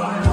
fire.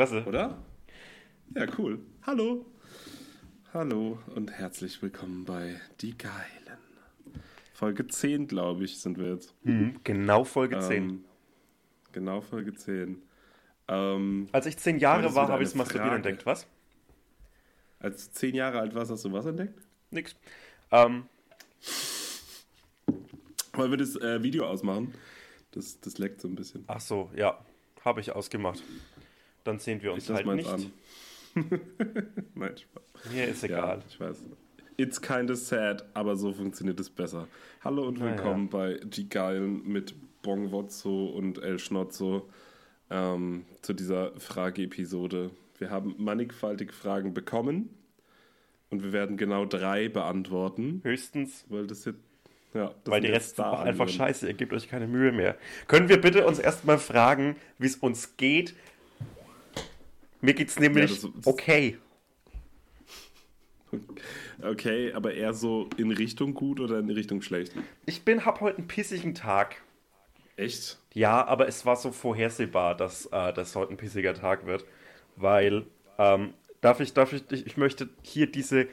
Klasse. Oder? Ja, cool. Hallo. Hallo und herzlich willkommen bei Die Geilen. Folge 10, glaube ich, sind wir jetzt. Mhm, genau Folge 10. Ähm, genau Folge 10. Ähm, Als ich zehn Jahre war, habe ich das Masturbieren entdeckt. Was? als du 10 Jahre alt warst, hast du was entdeckt? Nix. Ähm, Wollen wir das äh, Video ausmachen? Das, das leckt so ein bisschen. ach so, ja. Habe ich ausgemacht. Dann sehen wir uns Ich halt nicht. an. Nein, Spaß. Mir ist egal. Ja, ich weiß. It's kinda sad, aber so funktioniert es besser. Hallo und willkommen bei Die Geilen mit Bongwotzo und El Schnotzo ähm, zu dieser Frage-Episode. Wir haben mannigfaltig Fragen bekommen und wir werden genau drei beantworten, Höchstens, weil das jetzt. Ja, das weil die Reste auch einfach scheiße. Ihr gebt euch keine Mühe mehr. Können wir bitte uns erstmal fragen, wie es uns geht? Mir geht's nämlich das- das- okay. Okay, aber eher so in Richtung gut oder in Richtung schlecht? Ich bin, hab heute einen pissigen Tag. Echt? Ja, aber es war so vorhersehbar, dass äh, das heute ein pissiger Tag wird, weil ähm, darf ich, darf ich, ich, ich möchte hier diese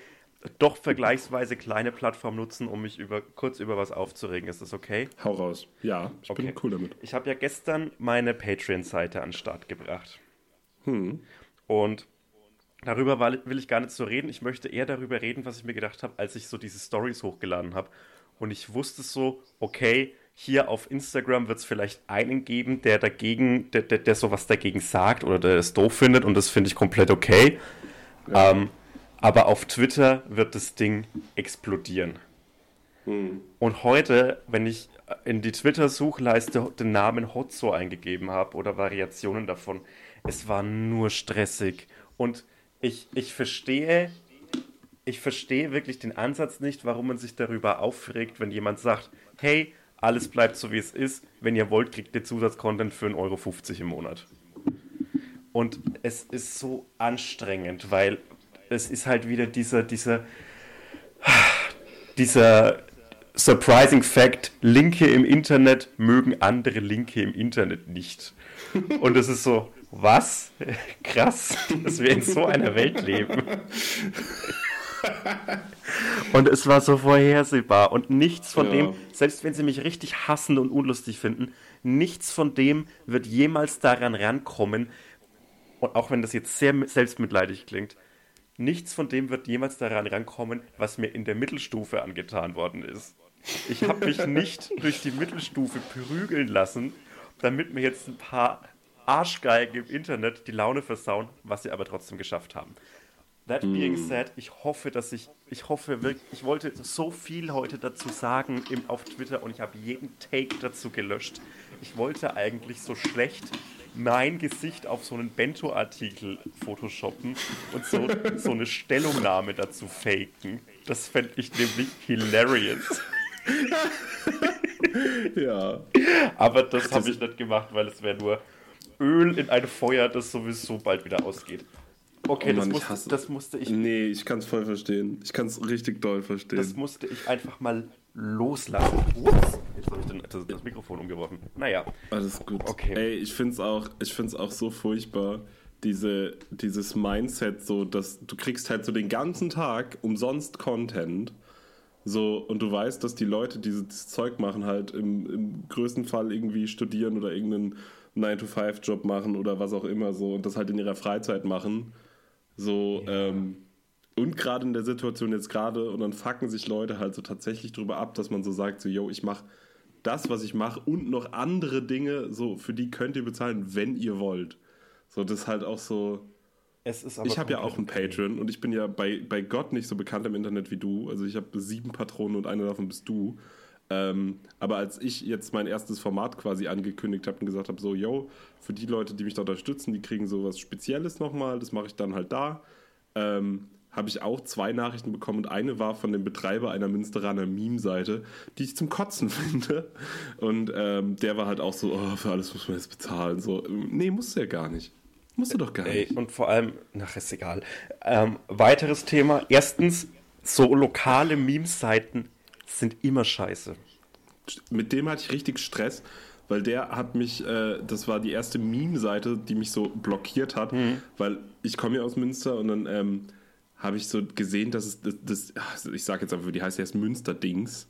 doch vergleichsweise kleine Plattform nutzen, um mich über kurz über was aufzuregen. Ist das okay? Hau raus. Ja, ich bin Okay. cool damit. Ich habe ja gestern meine Patreon-Seite an den Start gebracht. Hm. Und darüber will ich gar nicht so reden. Ich möchte eher darüber reden, was ich mir gedacht habe, als ich so diese Stories hochgeladen habe. Und ich wusste so, okay, hier auf Instagram wird es vielleicht einen geben, der dagegen, der, der, der sowas dagegen sagt oder der es doof findet und das finde ich komplett okay. Ähm, aber auf Twitter wird das Ding explodieren. Hm. Und heute, wenn ich in die Twitter-Suchleiste den Namen Hotzo eingegeben habe oder Variationen davon, es war nur stressig. Und ich, ich verstehe, ich verstehe wirklich den Ansatz nicht, warum man sich darüber aufregt, wenn jemand sagt, hey, alles bleibt so wie es ist, wenn ihr wollt, kriegt ihr Zusatzcontent für 1,50 Euro im Monat. Und es ist so anstrengend, weil es ist halt wieder dieser, dieser, dieser surprising Fact, Linke im Internet mögen andere Linke im Internet nicht. Und es ist so, was? Krass, dass wir in so einer Welt leben. Und es war so vorhersehbar und nichts von Ja. dem, selbst wenn sie mich richtig hassen und unlustig finden, nichts von dem wird jemals daran rankommen, und auch wenn das jetzt sehr selbstmitleidig klingt, nichts von dem wird jemals daran rankommen, was mir in der Mittelstufe angetan worden ist. Ich habe mich nicht durch die Mittelstufe prügeln lassen, damit mir jetzt ein paar Arschgeigen im Internet die Laune versauen, was sie aber trotzdem geschafft haben. That being said, ich hoffe, dass ich, ich hoffe wirklich, ich wollte so viel heute dazu sagen im, auf Twitter und ich habe jeden Take dazu gelöscht. Ich wollte eigentlich so schlecht mein Gesicht auf so einen Bento-Artikel photoshoppen und so, so eine Stellungnahme dazu faken. Das fände ich nämlich hilarious. Ja. Aber das habe ich nicht gemacht, weil es wäre nur Öl in ein Feuer, das sowieso bald wieder ausgeht. Okay, Oh das, Mann, ich musste, hasse- das musste ich Nee, ich kann es voll verstehen. Ich kann es richtig doll verstehen. Das musste ich einfach mal loslassen. Ups, jetzt habe ich den, das, das Mikrofon umgeworfen. Naja, Alles gut. Okay. Ey, ich find's auch, ich find's auch so furchtbar, diese, dieses Mindset, so, dass du kriegst halt so den ganzen Tag umsonst Content. So, und du weißt, dass die Leute, die dieses Zeug machen, halt im, im größten Fall irgendwie studieren oder irgendeinen 9-to-5-Job machen oder was auch immer so und das halt in ihrer Freizeit machen. So, ähm, und gerade in der Situation jetzt gerade, und dann fucken sich Leute halt so tatsächlich drüber ab, dass man so sagt, so, yo, ich mach das, was ich mache und noch andere Dinge, so für die könnt ihr bezahlen, wenn ihr wollt. So, das ist halt auch so. ich habe ja auch einen okay. Patreon und ich bin ja bei, bei Gott nicht so bekannt im Internet wie du. Also ich habe sieben Patronen und eine davon bist du. Ähm, aber als ich jetzt mein erstes Format quasi angekündigt habe und gesagt habe, so, yo, für die Leute, die mich da unterstützen, die kriegen so was Spezielles nochmal, das mache ich dann halt da, ähm, habe ich auch zwei Nachrichten bekommen und eine war von dem Betreiber einer Münsteraner Meme-Seite, die ich zum Kotzen finde. Und ähm, der war halt auch so, oh, für alles muss man jetzt bezahlen. So, nee, musst du ja gar nicht. Musst du doch gar nicht. und vor allem, ach, ist egal. Ähm, weiteres Thema. Erstens, so lokale Meme-Seiten sind immer scheiße. Mit dem hatte ich richtig Stress, weil der hat mich, äh, das war die erste Meme-Seite, die mich so blockiert hat, mhm. weil ich komme ja aus Münster und dann ähm, habe ich so gesehen, dass es das, das also ich sage jetzt einfach, die heißt erst Münster-Dings.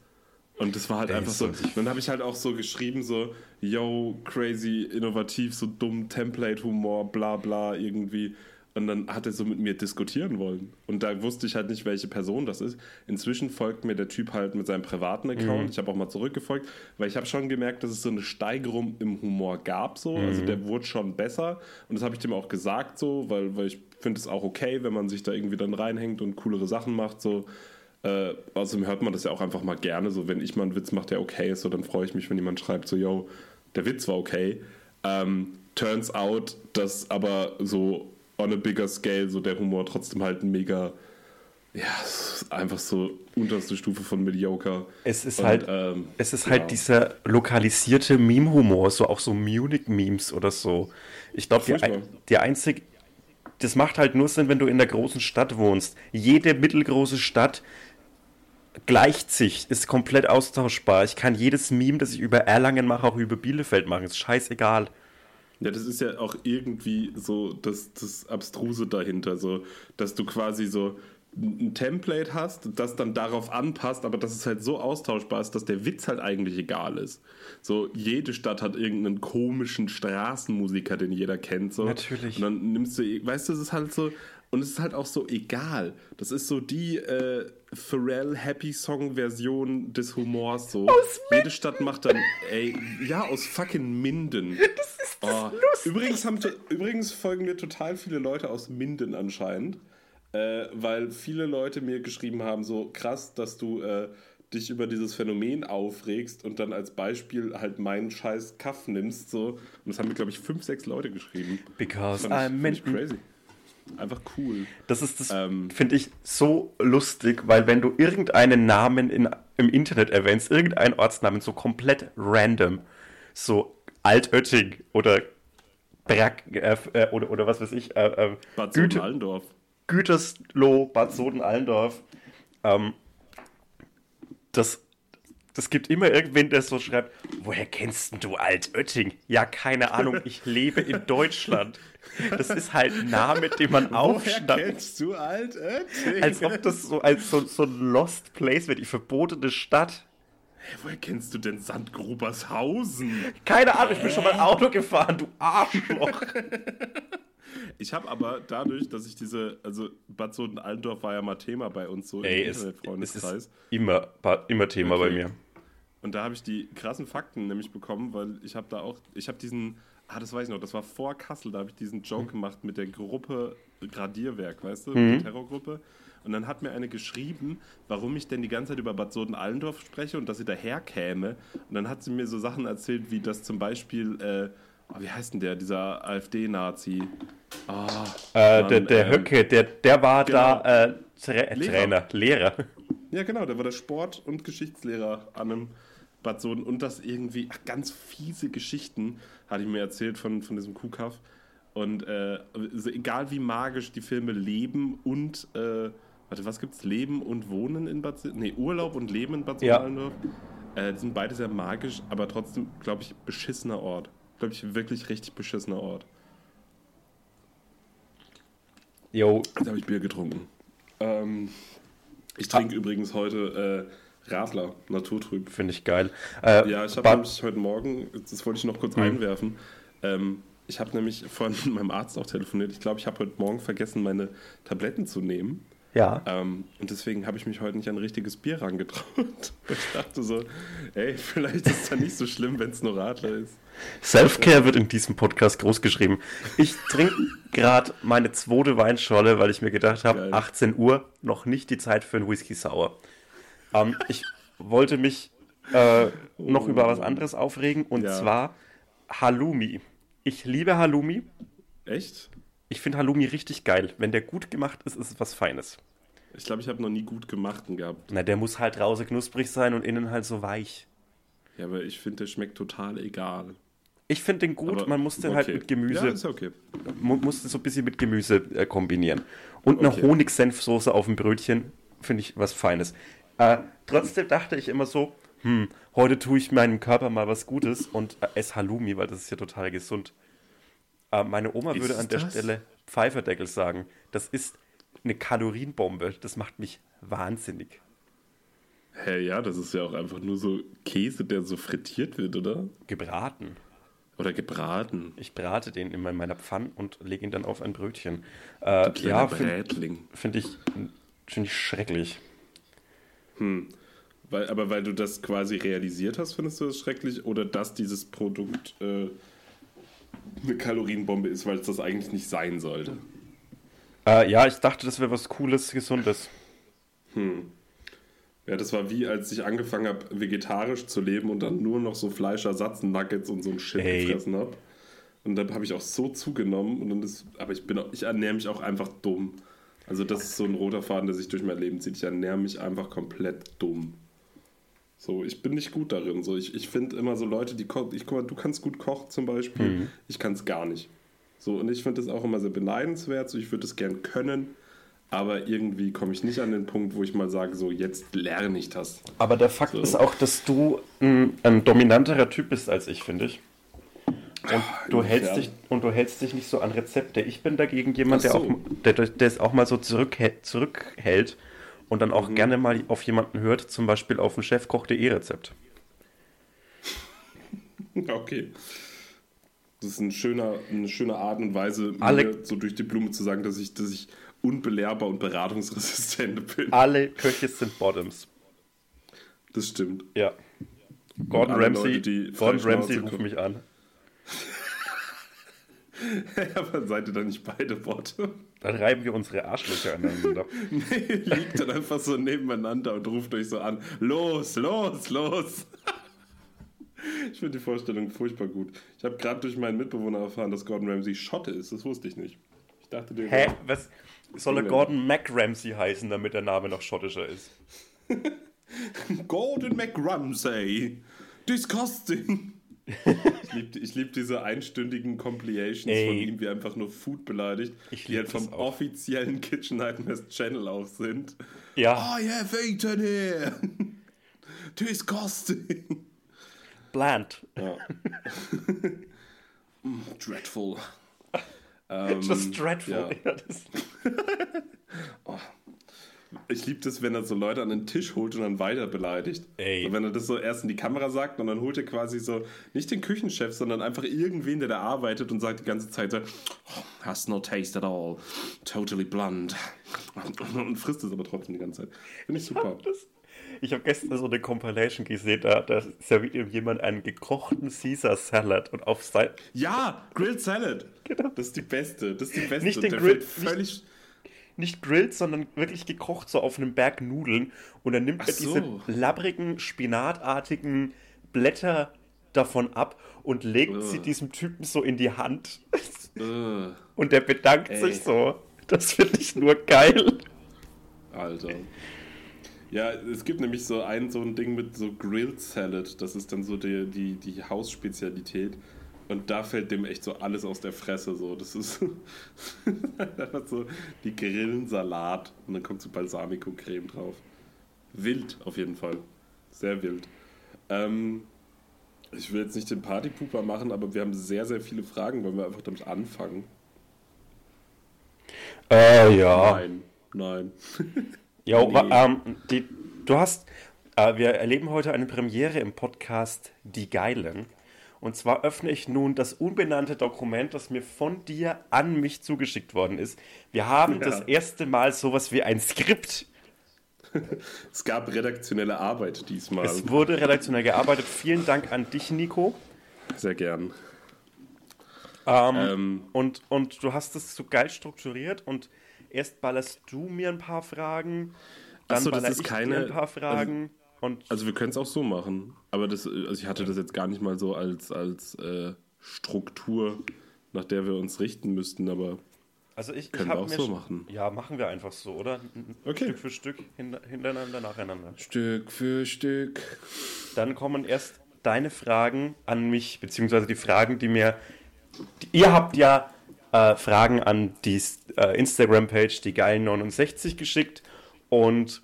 Und das war halt Ey, einfach so. Dann habe ich halt auch so geschrieben, so, yo, crazy, innovativ, so dumm, Template-Humor, bla bla, irgendwie. Und dann hat er so mit mir diskutieren wollen. Und da wusste ich halt nicht, welche Person das ist. Inzwischen folgt mir der Typ halt mit seinem privaten Account. Mhm. Ich habe auch mal zurückgefolgt, weil ich habe schon gemerkt, dass es so eine Steigerung im Humor gab. So. Also mhm. Also der wurde schon besser. Und das habe ich dem auch gesagt, so, weil, weil ich finde es auch okay, wenn man sich da irgendwie dann reinhängt und coolere Sachen macht. So. Äh, außerdem hört man das ja auch einfach mal gerne. So, wenn ich mal einen Witz mache, der okay ist, so, dann freue ich mich, wenn jemand schreibt, so, yo, der Witz war okay. Ähm, turns out, dass aber so on a bigger scale so der Humor trotzdem halt mega, ja, einfach so unterste Stufe von mediocre. Es ist Und, halt, ähm, es ist halt dieser lokalisierte Meme-Humor, so auch so Munich-Memes oder so. Ich glaube, die, die einzige, das macht halt nur Sinn, wenn du in der großen Stadt wohnst. Jede mittelgroße Stadt gleicht sich, ist komplett austauschbar. Ich kann jedes Meme, das ich über Erlangen mache, auch über Bielefeld machen. Ist scheißegal. Ja, das ist ja auch irgendwie so das, das Abstruse dahinter, so, dass du quasi so ein Template hast, das dann darauf anpasst, aber dass es halt so austauschbar ist, dass der Witz halt eigentlich egal ist. So, jede Stadt hat irgendeinen komischen Straßenmusiker, den jeder kennt. So. Natürlich. Und dann nimmst du, weißt du, es ist halt so, und es ist halt auch so egal. Das ist so die äh, Pharrell Happy Song Version des Humors. So. Aus Jede Stadt macht dann, ey, ja, aus fucking Minden. Das ist das oh. übrigens, haben, übrigens folgen mir total viele Leute aus Minden anscheinend. Äh, weil viele Leute mir geschrieben haben, so krass, dass du äh, dich über dieses Phänomen aufregst und dann als Beispiel halt meinen scheiß Kaff nimmst. So. Und das haben mir, glaube ich, fünf, sechs Leute geschrieben. Because I'm Minden. crazy. Einfach cool. Das ist das, ähm, finde ich, so lustig, weil wenn du irgendeinen Namen in, im Internet erwähnst, irgendeinen Ortsnamen so komplett random, so Altötting oder Brack äh, äh, oder, oder was weiß ich, äh, äh Bad Soden-Allendorf. Gütersloh, Bad Soden-Allendorf. Ähm, das das gibt immer irgendwen, der so schreibt, woher kennst du Altötting? Ja, keine Ahnung, ich lebe in Deutschland. Das ist halt ein Name, den man aufschnappt. Woher kennst du Altötting? Als ob das so als so, so ein Lost Place wäre, die verbotene Stadt. Hey, woher kennst du denn Sandgrubershausen? Keine Ahnung, ich bin schon mal Auto gefahren, du Arschloch. Ich habe aber dadurch, dass ich diese, also Bad Soden-Allendorf war ja mal Thema bei uns so Ey, im Internetfreundeskreis. Immer, immer Thema okay. bei mir. Und da habe ich die krassen Fakten nämlich bekommen, weil ich habe da auch, ich habe diesen, ah, das weiß ich noch, das war vor Kassel, da habe ich diesen Joke mhm. gemacht mit der Gruppe Gradierwerk, weißt du, mhm. mit der Terrorgruppe. Und dann hat mir eine geschrieben, warum ich denn die ganze Zeit über Bad Soden-Allendorf spreche und dass sie daherkäme. Und dann hat sie mir so Sachen erzählt, wie das zum Beispiel, äh, oh, wie heißt denn der, dieser AfD-Nazi? Oh, äh, der der ähm, Höcke, der, der war genau. da äh, Tra Lehrer. Trainer, Lehrer. Ja, genau, der war der Sport- und Geschichtslehrer an einem Bad Soden und das irgendwie, ach, ganz fiese Geschichten hatte ich mir erzählt von, von diesem Kuhkaff. Und äh, also egal wie magisch die Filme Leben und, äh, warte, was gibt's? Leben und Wohnen in Bad Nee, Urlaub und Leben in Bad Soden-Allendorf. Ja. Äh, die sind beide sehr magisch, aber trotzdem, glaube ich, beschissener Ort. Glaube ich, wirklich richtig beschissener Ort. Jo. Jetzt habe ich Bier getrunken. Ähm, ich trinke ah. übrigens heute äh, Radler, Naturtrüb. Finde ich geil. Äh, ja, ich habe nämlich heute Morgen, das wollte ich noch kurz mhm. einwerfen, ähm, ich habe nämlich von meinem Arzt auch telefoniert. Ich glaube, ich habe heute Morgen vergessen, meine Tabletten zu nehmen. Ja. Ähm, und deswegen habe ich mich heute nicht an ein richtiges Bier rangetraut. Ich dachte so, ey, vielleicht ist es ja nicht so schlimm, wenn es nur Radler ist. Selfcare wird in diesem Podcast groß geschrieben. Ich trinke gerade meine zweite Weinscholle, weil ich mir gedacht habe, Geil. 18 Uhr, noch nicht die Zeit für einen Whisky Sour. Ähm, ich wollte mich äh, noch über was anderes aufregen und Ja. zwar Halloumi. Ich liebe Halloumi. Echt? Ich finde Halloumi richtig geil. Wenn der gut gemacht ist, ist es was Feines. Ich glaube, ich habe noch nie gut gemachten gehabt. Na, der muss halt draußen knusprig sein und innen halt so weich. Ja, aber ich finde, der schmeckt total egal. Ich finde den gut, Aber- man muss den halt okay. mit Gemüse Ja, ist okay. mu muss es so ein bisschen mit Gemüse äh, kombinieren. Und eine Okay. Honig-Senfsoße auf dem Brötchen finde ich was Feines. Äh, trotzdem dachte ich immer so, hm, heute tue ich meinem Körper mal was Gutes und äh, esse Halloumi, weil das ist ja total gesund. Äh, meine Oma Ist würde an der das? Stelle Pfeiferdeckel sagen. Das ist eine Kalorienbombe. Das macht mich wahnsinnig. Hä, ja, das ist ja auch einfach nur so Käse, der so frittiert wird, oder? Gebraten. Oder gebraten. Ich brate den in meiner Pfanne und lege ihn dann auf ein Brötchen. Äh, ja, finde find ich, find ich schrecklich. Weil, aber weil du das quasi realisiert hast, findest du das schrecklich? Oder dass dieses Produkt äh, eine Kalorienbombe ist, weil es das eigentlich nicht sein sollte? Äh, ja, ich dachte, das wäre was Cooles, Gesundes. Ja, das war wie, als ich angefangen habe, vegetarisch zu leben und dann nur noch so Fleischersatz-Nuggets und so ein Shit Ey. gefressen habe. Und dann habe ich auch so zugenommen. Und dann ist, aber ich bin auch, ich ernähre mich auch einfach dumm. Also das ist so ein roter Faden, der sich durch mein Leben zieht. Ich ernähre mich einfach komplett dumm. So, ich bin nicht gut darin. So, ich, ich finde immer so Leute, die kochen. Ich guck mal, du kannst gut kochen zum Beispiel. Ich kann es gar nicht. So, und ich finde das auch immer sehr beneidenswert. So, ich würde es gern können. Aber irgendwie komme ich nicht an den Punkt, wo ich mal sage, so jetzt lerne ich das. Aber der Fakt So. ist auch, dass du ein, ein dominanterer Typ bist als ich, finde ich. Und du, hältst dich, und du hältst dich nicht so an Rezepte. Ich bin dagegen jemand, Ach der, so. auch, der, der es auch mal so zurückhält, zurückhält und dann Mhm. auch gerne mal auf jemanden hört, zum Beispiel auf ein Chefkoch.de Rezept. Okay. Das ist ein schöner, eine schöne Art und Weise, Alle- mir so durch die Blume zu sagen, dass ich, dass ich unbelehrbar und beratungsresistent bin. Alle Köche sind Bottoms. Das stimmt. Ja. Gordon Ramsay, Leute, Gordon Ramsay ruft mich an. Aber seid ihr dann nicht beide Worte? Dann reiben wir unsere Arschlöcher aneinander. Nee, liegt dann einfach so nebeneinander und ruft euch so an. Los, los, los. Ich finde die Vorstellung furchtbar gut. Ich habe gerade durch meinen Mitbewohner erfahren, dass Gordon Ramsay Schotte ist. Das wusste ich nicht. Ich dachte, der Hä? Was soll er. Gordon McRamsay heißen, damit der Name noch schottischer ist? Gordon McRamsay. Disgusting. ich liebe lieb diese einstündigen Compilations Ey. von ihm, wie einfach nur Food beleidigt, die halt vom auch. offiziellen Kitchen Nightmares Channel auf sind. Ja, I have eaten here. Disgusting. bland. Ja. Mm, Dreadful. Ähm, Just dreadful. ja. Ja, das, Ich liebe das, wenn er so Leute an den Tisch holt und dann weiter beleidigt. Ey. So, wenn er das so erst in die Kamera sagt und dann holt er quasi so nicht den Küchenchef, sondern einfach irgendwen, der da arbeitet und sagt die ganze Zeit so, "Oh, has no taste at all, totally blunt. Und frisst es aber trotzdem die ganze Zeit. Finde ich super. ich habe gestern so eine Compilation gesehen, da, da serviert ihm jemand einen gekochten Caesar Salad und auf sein, Ja, Grilled Salad. Das ist die beste. Das ist die beste. Nicht den Grilled- völlig. nicht grilled, sondern wirklich gekocht, so auf einem Berg Nudeln. Und dann nimmt Ach er diese so. labbrigen, spinatartigen Blätter davon ab und legt sie Ugh. diesem Typen so in die Hand. Äh, Und der bedankt Ey. sich so. Das finde ich nur geil. Alter. Ja, es gibt nämlich so ein, so ein Ding mit so Grilled Salad. Das ist dann so die, die, die Hausspezialität. Und da fällt dem echt so alles aus der Fresse. So. Das ist so die Grillensalat. Und dann kommt so Balsamico-Creme drauf. Wild auf jeden Fall. Sehr wild. Ähm, ich will jetzt nicht den Partypooper machen, aber wir haben sehr, sehr viele Fragen. Wollen wir einfach damit anfangen? Äh, ja. Nein. Nein. Jo, Nee. ähm, die, du hast, äh, wir erleben heute eine Premiere im Podcast Die Geilen. Und zwar öffne ich nun das unbenannte Dokument, das mir von dir an mich zugeschickt worden ist. Wir haben Ja. das erste Mal sowas wie ein Skript. Es gab redaktionelle Arbeit diesmal. Es wurde redaktionell gearbeitet. Vielen Dank an dich, Nico. Sehr gern. Ähm, Ähm, und, und du hast es so geil strukturiert und erst ballerst du mir ein paar Fragen, dann Ach so, das baller ist ich keine- dir ein paar Fragen und also wir können es auch so machen. Aber das, also ich hatte das jetzt gar nicht mal so als, als äh, Struktur, nach der wir uns richten müssten, aber also ich, ich können wir habe auch so machen. Ja, machen wir einfach so, oder? Okay. Stück für Stück hin, hintereinander, nacheinander. Stück für Stück. Dann kommen erst deine Fragen an mich, beziehungsweise die Fragen, die mir. Die, ihr habt ja äh, Fragen an die äh, Instagram-Page, die geilen69 geschickt und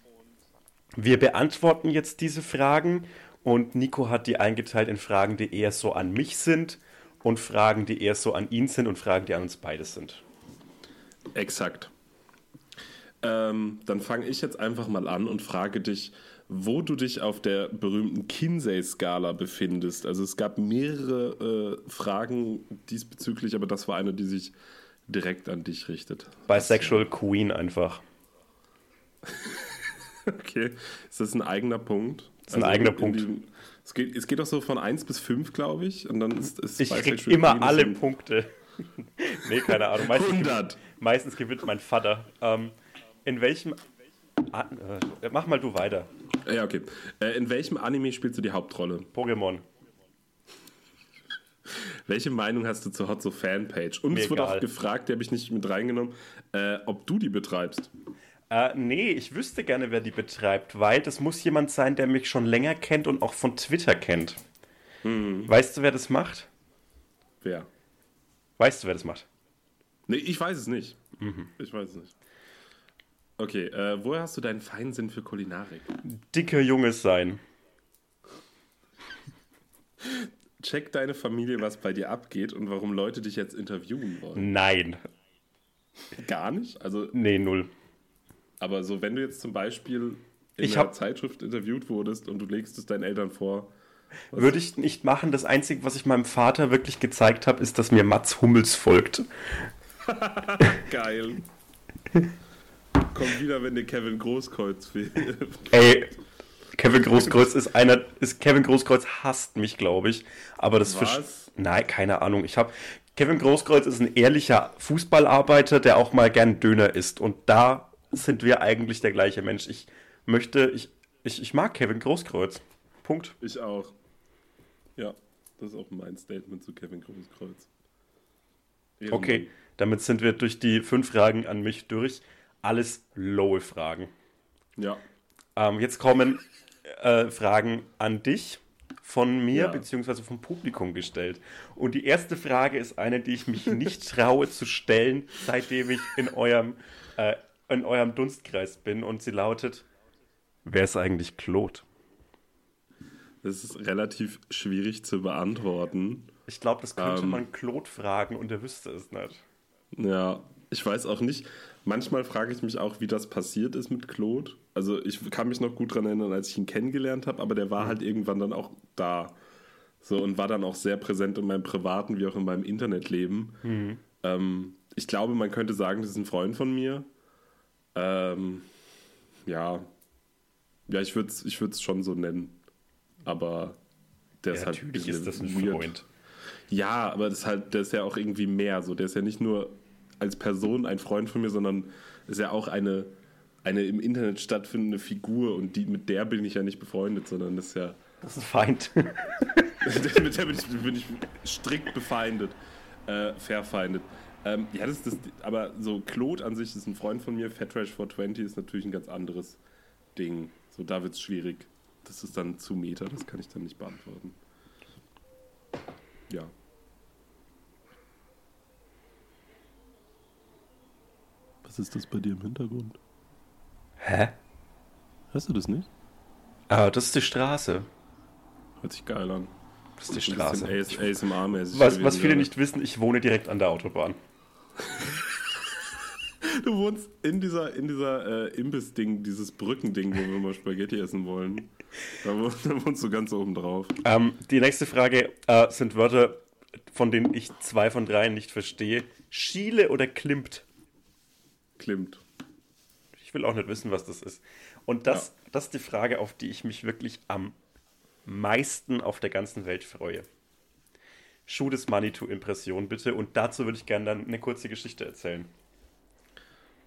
wir beantworten jetzt diese Fragen und Nico hat die eingeteilt in Fragen, die eher so an mich sind und Fragen, die eher so an ihn sind und Fragen, die an uns beide sind. Exakt. Ähm, dann fange ich jetzt einfach mal an und frage dich, wo du dich auf der berühmten Kinsey-Skala befindest. Also es gab mehrere äh, Fragen diesbezüglich, aber das war eine, die sich direkt an dich richtet. Bisexual Queen einfach. Okay, ist das ein eigener Punkt? Ist ein eigener in Punkt. diesem- es, geht, es geht doch so von 1 bis 5, glaube ich. Und dann ist, ist Ich krieg immer alle Punkte. nee, keine Ahnung. Meistens 100. Gewinnt, meistens gewinnt mein Vater. Ähm, in welchem. Ah, äh, mach mal du weiter. Ja, okay. Äh, in welchem Anime spielst du die Hauptrolle? Pokémon. Welche Meinung hast du zur Hot So Fanpage? Und es wurde auch gefragt, die habe ich nicht mit reingenommen, äh, ob du die betreibst. Äh, nee, ich wüsste gerne, wer die betreibt, weil das muss jemand sein, der mich schon länger kennt und auch von Twitter kennt. Weißt du, wer das macht? Wer? Weißt du, wer das macht? Nee, ich weiß es nicht. Mhm. Ich weiß es nicht. Okay, äh, woher hast du deinen Feinsinn für Kulinarik? Dicker Junges sein. Check deine Familie, was bei dir abgeht und warum Leute dich jetzt interviewen wollen. Nein. Gar nicht? Also, Nee, null. Aber so, wenn du jetzt zum Beispiel in Ich einer Zeitschrift interviewt wurdest und du legst es deinen Eltern vor, Würde ich nicht machen. Das Einzige, was ich meinem Vater wirklich gezeigt habe, ist, dass mir Mats Hummels folgt. geil. Komm wieder, wenn dir Kevin Großkreuz fehlt. Ey, Kevin Großkreuz ist einer, ist Kevin Großkreuz hasst mich, glaube ich. Aber das Was? Nein, keine Ahnung. Ich habe Kevin Großkreuz ist ein ehrlicher Fußballarbeiter, der auch mal gern Döner isst. Und da sind wir eigentlich der gleiche Mensch. Ich möchte, ich, ich, ich mag Kevin Großkreuz. Punkt. Ich auch. Ja, das ist auch mein Statement zu Kevin Großkreuz. Ehrenmann. Okay, damit sind wir durch die fünf Fragen an mich durch. Alles lowe Fragen. Ja, Ähm, jetzt kommen äh, Fragen an dich von mir Ja. beziehungsweise vom Publikum gestellt. Und die erste Frage ist eine, die ich mich nicht traue zu stellen, seitdem ich in eurem, äh, in eurem Dunstkreis bin. Und sie lautet: Wer ist eigentlich Claude? das ist relativ schwierig zu beantworten. Ich glaube, das könnte Ähm. man Claude fragen und er wüsste es nicht. Ja, ich weiß auch nicht. Manchmal frage ich mich auch, wie das passiert ist mit Claude. Also ich kann mich noch gut daran erinnern, als ich ihn kennengelernt habe, aber der war halt irgendwann dann auch da. So und war dann auch sehr präsent in meinem privaten wie auch in meinem Internetleben. Ähm, ich glaube, man könnte sagen, das ist ein Freund von mir. Ähm, ja. Ja, ich würde es ich würd's schon so nennen. Aber der ist Ja, halt natürlich bisschen ist das ein weird. Freund. Ja, aber das ist halt, der ist ja auch irgendwie mehr so. Der ist ja nicht nur als Person ein Freund von mir, sondern ist ja auch eine, eine im Internet stattfindende Figur und die, mit der bin ich ja nicht befreundet, sondern das ist ja. Das ist ein Feind. mit der bin ich, bin ich strikt befeindet, äh, verfeindet. Ähm, ja, das ist das, aber so Claude an sich ist ein Freund von mir, Fat Trash 420 ist natürlich ein ganz anderes Ding. So, da wird es schwierig. Das ist dann zu Meter, das kann ich dann nicht beantworten. Ja. Was ist das bei dir im Hintergrund? Hä? Hörst du das nicht? Ah, das ist die Straße. Hört sich geil an. Das ist die Straße. AS ASMR-mäßig. Was, was viele nicht wissen, ich wohne direkt an der Autobahn. Du wohnst in dieser, in dieser äh, Imbiss-Ding, dieses Brückending, wo wir mal Spaghetti essen wollen. Da, da wohnst du ganz oben drauf. Ähm, die nächste Frage äh, sind Wörter, von denen ich zwei von drei nicht verstehe. Schiele oder klimpt? Klimmt. Ich will auch nicht wissen, was das ist. Und das, das ist die Frage, auf die ich mich wirklich am meisten auf der ganzen Welt freue. Schuh des Manitou-Impression bitte. Und dazu würde ich gerne dann eine kurze Geschichte erzählen.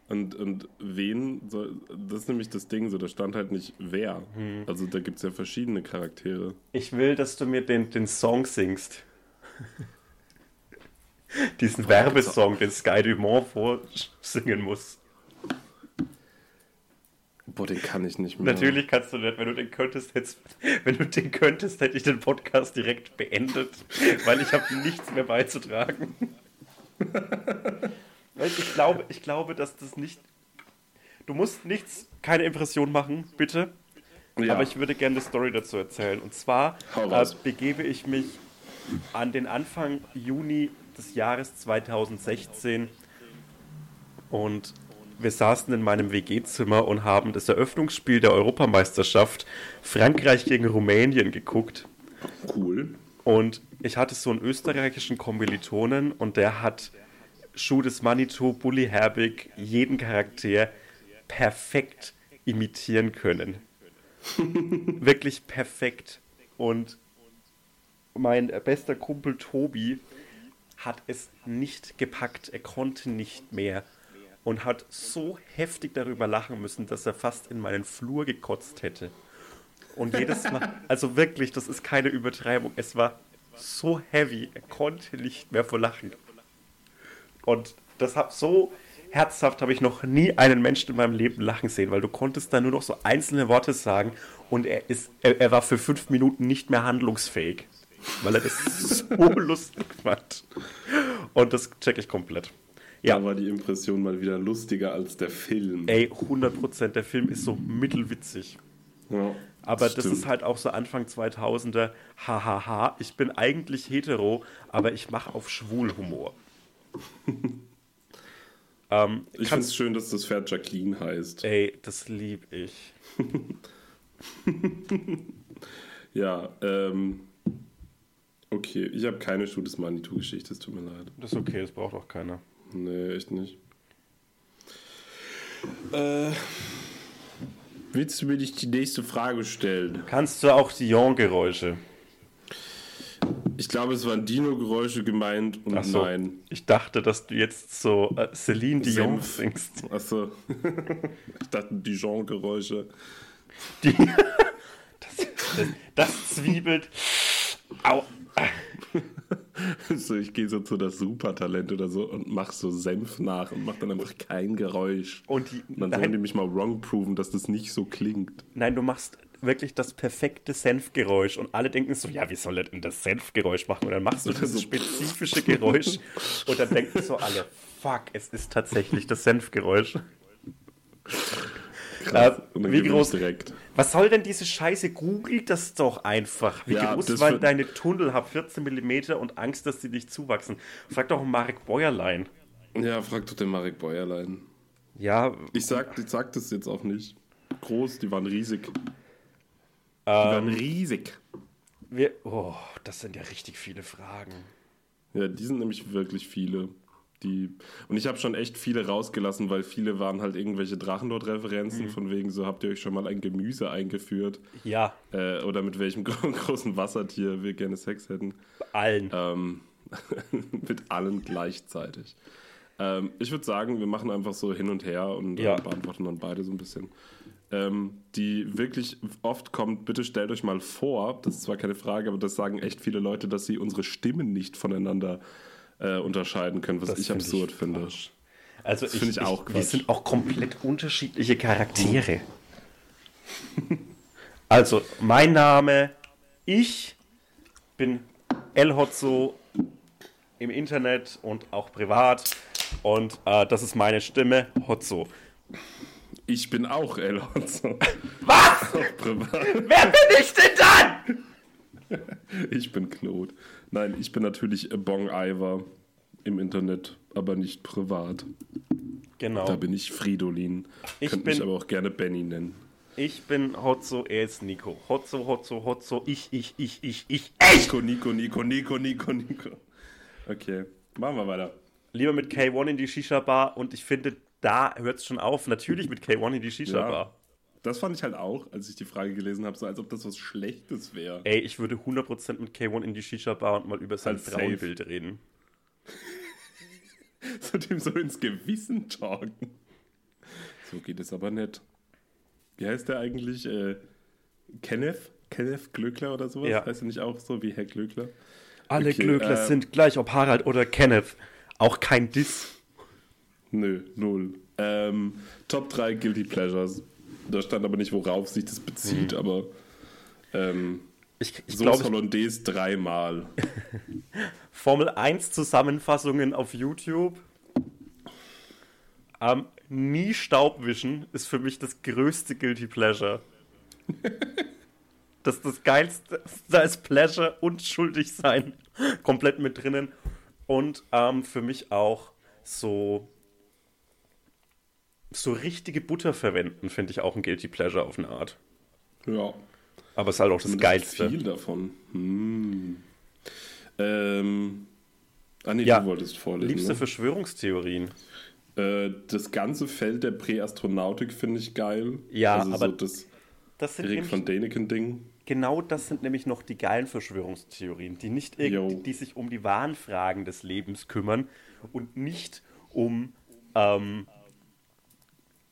Und, und wen soll. Das ist nämlich das Ding, so da stand halt nicht wer. Hm. Also da gibt es ja verschiedene Charaktere. Ich will, dass du mir den, den Song singst. Diesen Werbesong, den Sky Dumont vorsingen muss. Boah, den kann ich nicht mehr. Natürlich kannst du nicht, wenn du den könntest, jetzt, wenn du den könntest, hätte ich den Podcast direkt beendet, weil ich habe nichts mehr beizutragen. Ich glaube, ich glaube, dass das nicht. Du musst nichts, keine Impression machen, bitte. Ja. Aber ich würde gerne eine Story dazu erzählen. Und zwar äh, begebe ich mich an den Anfang Juni des Jahres 2016 und wir saßen in meinem WG-Zimmer und haben das Eröffnungsspiel der Europameisterschaft Frankreich gegen Rumänien geguckt. Cool. Und ich hatte so einen österreichischen Kommilitonen und der hat Schuh des Manitou, Bully Herbig, jeden Charakter perfekt imitieren können. Wirklich perfekt. Und mein bester Kumpel Tobi hat es nicht gepackt. Er konnte nicht mehr. Und hat so heftig darüber lachen müssen, dass er fast in meinen Flur gekotzt hätte. Und jedes Mal, also wirklich, das ist keine Übertreibung. Es war so heavy, er konnte nicht mehr vor Lachen. Und das hab so herzhaft habe ich noch nie einen Menschen in meinem Leben lachen sehen, weil du konntest da nur noch so einzelne Worte sagen und er ist, er, er war für fünf Minuten nicht mehr handlungsfähig, weil er das so lustig fand. Und das check ich komplett. Ja, Da war die Impression mal wieder lustiger als der Film. ey, 100%, der Film ist so mittelwitzig. Ja, Aber das stimmt. ist halt auch so Anfang 2000er, hahaha, ich bin eigentlich hetero, aber ich mache auf Schwulhumor. ähm, Ich finde es schön, dass das Pferd Jacqueline heißt. ey, das lieb ich. Ja, ähm. Okay, ich habe keine Schuh des Manitou-Geschichte, es tut mir leid. Das ist okay, das braucht auch keiner. Nee, echt nicht. Äh. Willst du mir nicht die nächste Frage stellen? Kannst du auch Dion-Geräusche? Ich glaube, es waren Dino-Geräusche gemeint und Ach so. nein. Ich dachte, dass du jetzt so äh, Celine Dion Senf. singst. Achso. ich dachte Dijon-Geräusche. Die, das, das, das zwiebelt. Au. So, ich gehe so zu das Supertalent oder so und mach so Senf nach und mach dann einfach kein Geräusch. Und die, Und dann sollen die mich mal wrong proven, dass das nicht so klingt. Nein, du machst wirklich das perfekte Senfgeräusch und alle denken so, ja, wie soll er denn das Senfgeräusch machen? Und dann machst du dieses so. spezifische Geräusch und dann denken so alle, fuck, es ist tatsächlich das Senfgeräusch. Krass. Äh, wie groß- direkt. Was soll denn diese Scheiße? Googelt das doch einfach. Wie Ja, groß waren deine Tunnel? Hab 14 mm und Angst, dass sie nicht zuwachsen. Frag doch Marek Bäuerlein. Ja, frag doch den Marek Bäuerlein. Ja, Ich sag, ich sag das jetzt auch nicht. Groß, die waren riesig. Die ähm, waren riesig. wir, oh, das sind ja richtig viele Fragen. Ja, die sind nämlich wirklich viele. Die, und ich habe schon echt viele rausgelassen, weil viele waren halt irgendwelche Drachenlord-Referenzen, von wegen so, habt ihr euch schon mal ein Gemüse eingeführt? Ja, Äh, oder mit welchem gro großen Wassertier wir gerne Sex hätten. allen. Ähm, mit allen gleichzeitig. Ähm, ich würde sagen, wir machen einfach so hin und her und Ja. äh, beantworten dann beide so ein bisschen. Ähm, die wirklich oft kommt, bitte stellt euch mal vor, das ist zwar keine Frage, aber das sagen echt viele Leute, dass sie unsere Stimmen nicht voneinander äh, unterscheiden können, was Das ich find absurd ich finde. Quatsch. Also ich, find ich auch Wir Quatsch. sind auch komplett unterschiedliche Charaktere. Also, mein Name, ich bin El Hotzo im Internet und auch privat. Und äh, das ist meine Stimme, Hotzo. Ich bin auch El Hotzo. Was? Wer bin ich denn dann? Ich bin Knot. Nein, ich bin natürlich Bong Iver im Internet, aber nicht privat. Genau. Da bin ich Fridolin. Ich Könnt bin- mich aber auch gerne Benny nennen. Ich bin Hotzo, er ist Nico. Hotzo, Hotzo, Hotzo, ich, ich, ich, ich, ich, Nico, Nico, Nico, Nico, Nico, Nico. Okay, machen wir weiter. Lieber mit K1 in die Shisha-Bar und ich finde, da hört es schon auf. Natürlich mit K1 in die Shisha-Bar. Ja, das fand ich halt auch, als ich die Frage gelesen habe, so als ob das was Schlechtes wäre. Ey, ich würde 100% mit K1 in die Shisha-Bar und mal über sein Halt. Frauenbild reden. So dem so ins Gewissen talken. So geht es aber nicht. Wie heißt der eigentlich? Äh, Kenneth? Kenneth Glöckler oder sowas? Ja. Heißt er nicht auch so wie Herr Glöckler? Alle Okay, Glöckler äh, sind gleich, ob Harald oder Kenneth. Auch kein Diss. Nö, null. Ähm, Top 3 Guilty Pleasures. Da stand aber nicht, worauf sich das bezieht, aber ähm, Ich, ich so glaube, Hollandaise dreimal. Formel 1 Zusammenfassungen auf YouTube. Ähm, nie Staubwischen ist für mich das größte Guilty Pleasure. das ist das Geilste. Da ist Pleasure und schuldig sein komplett mit drinnen. Und ähm, für mich auch so so richtige Butter verwenden, finde ich auch ein Guilty Pleasure auf eine Art. Ja. Aber es ist halt auch das Zumindest Geilste. Viel davon. Hm. Ähm, ah, nee, Ja, du wolltest vorlesen. Liebste ne? Verschwörungstheorien. Äh, das ganze Feld der Präastronautik finde ich geil. Ja, also aber so das Das sind Erik von Däniken-Ding. Genau das sind nämlich noch die geilen Verschwörungstheorien, die nicht irgend, Jo. die sich um die wahren Fragen des Lebens kümmern und nicht um ähm,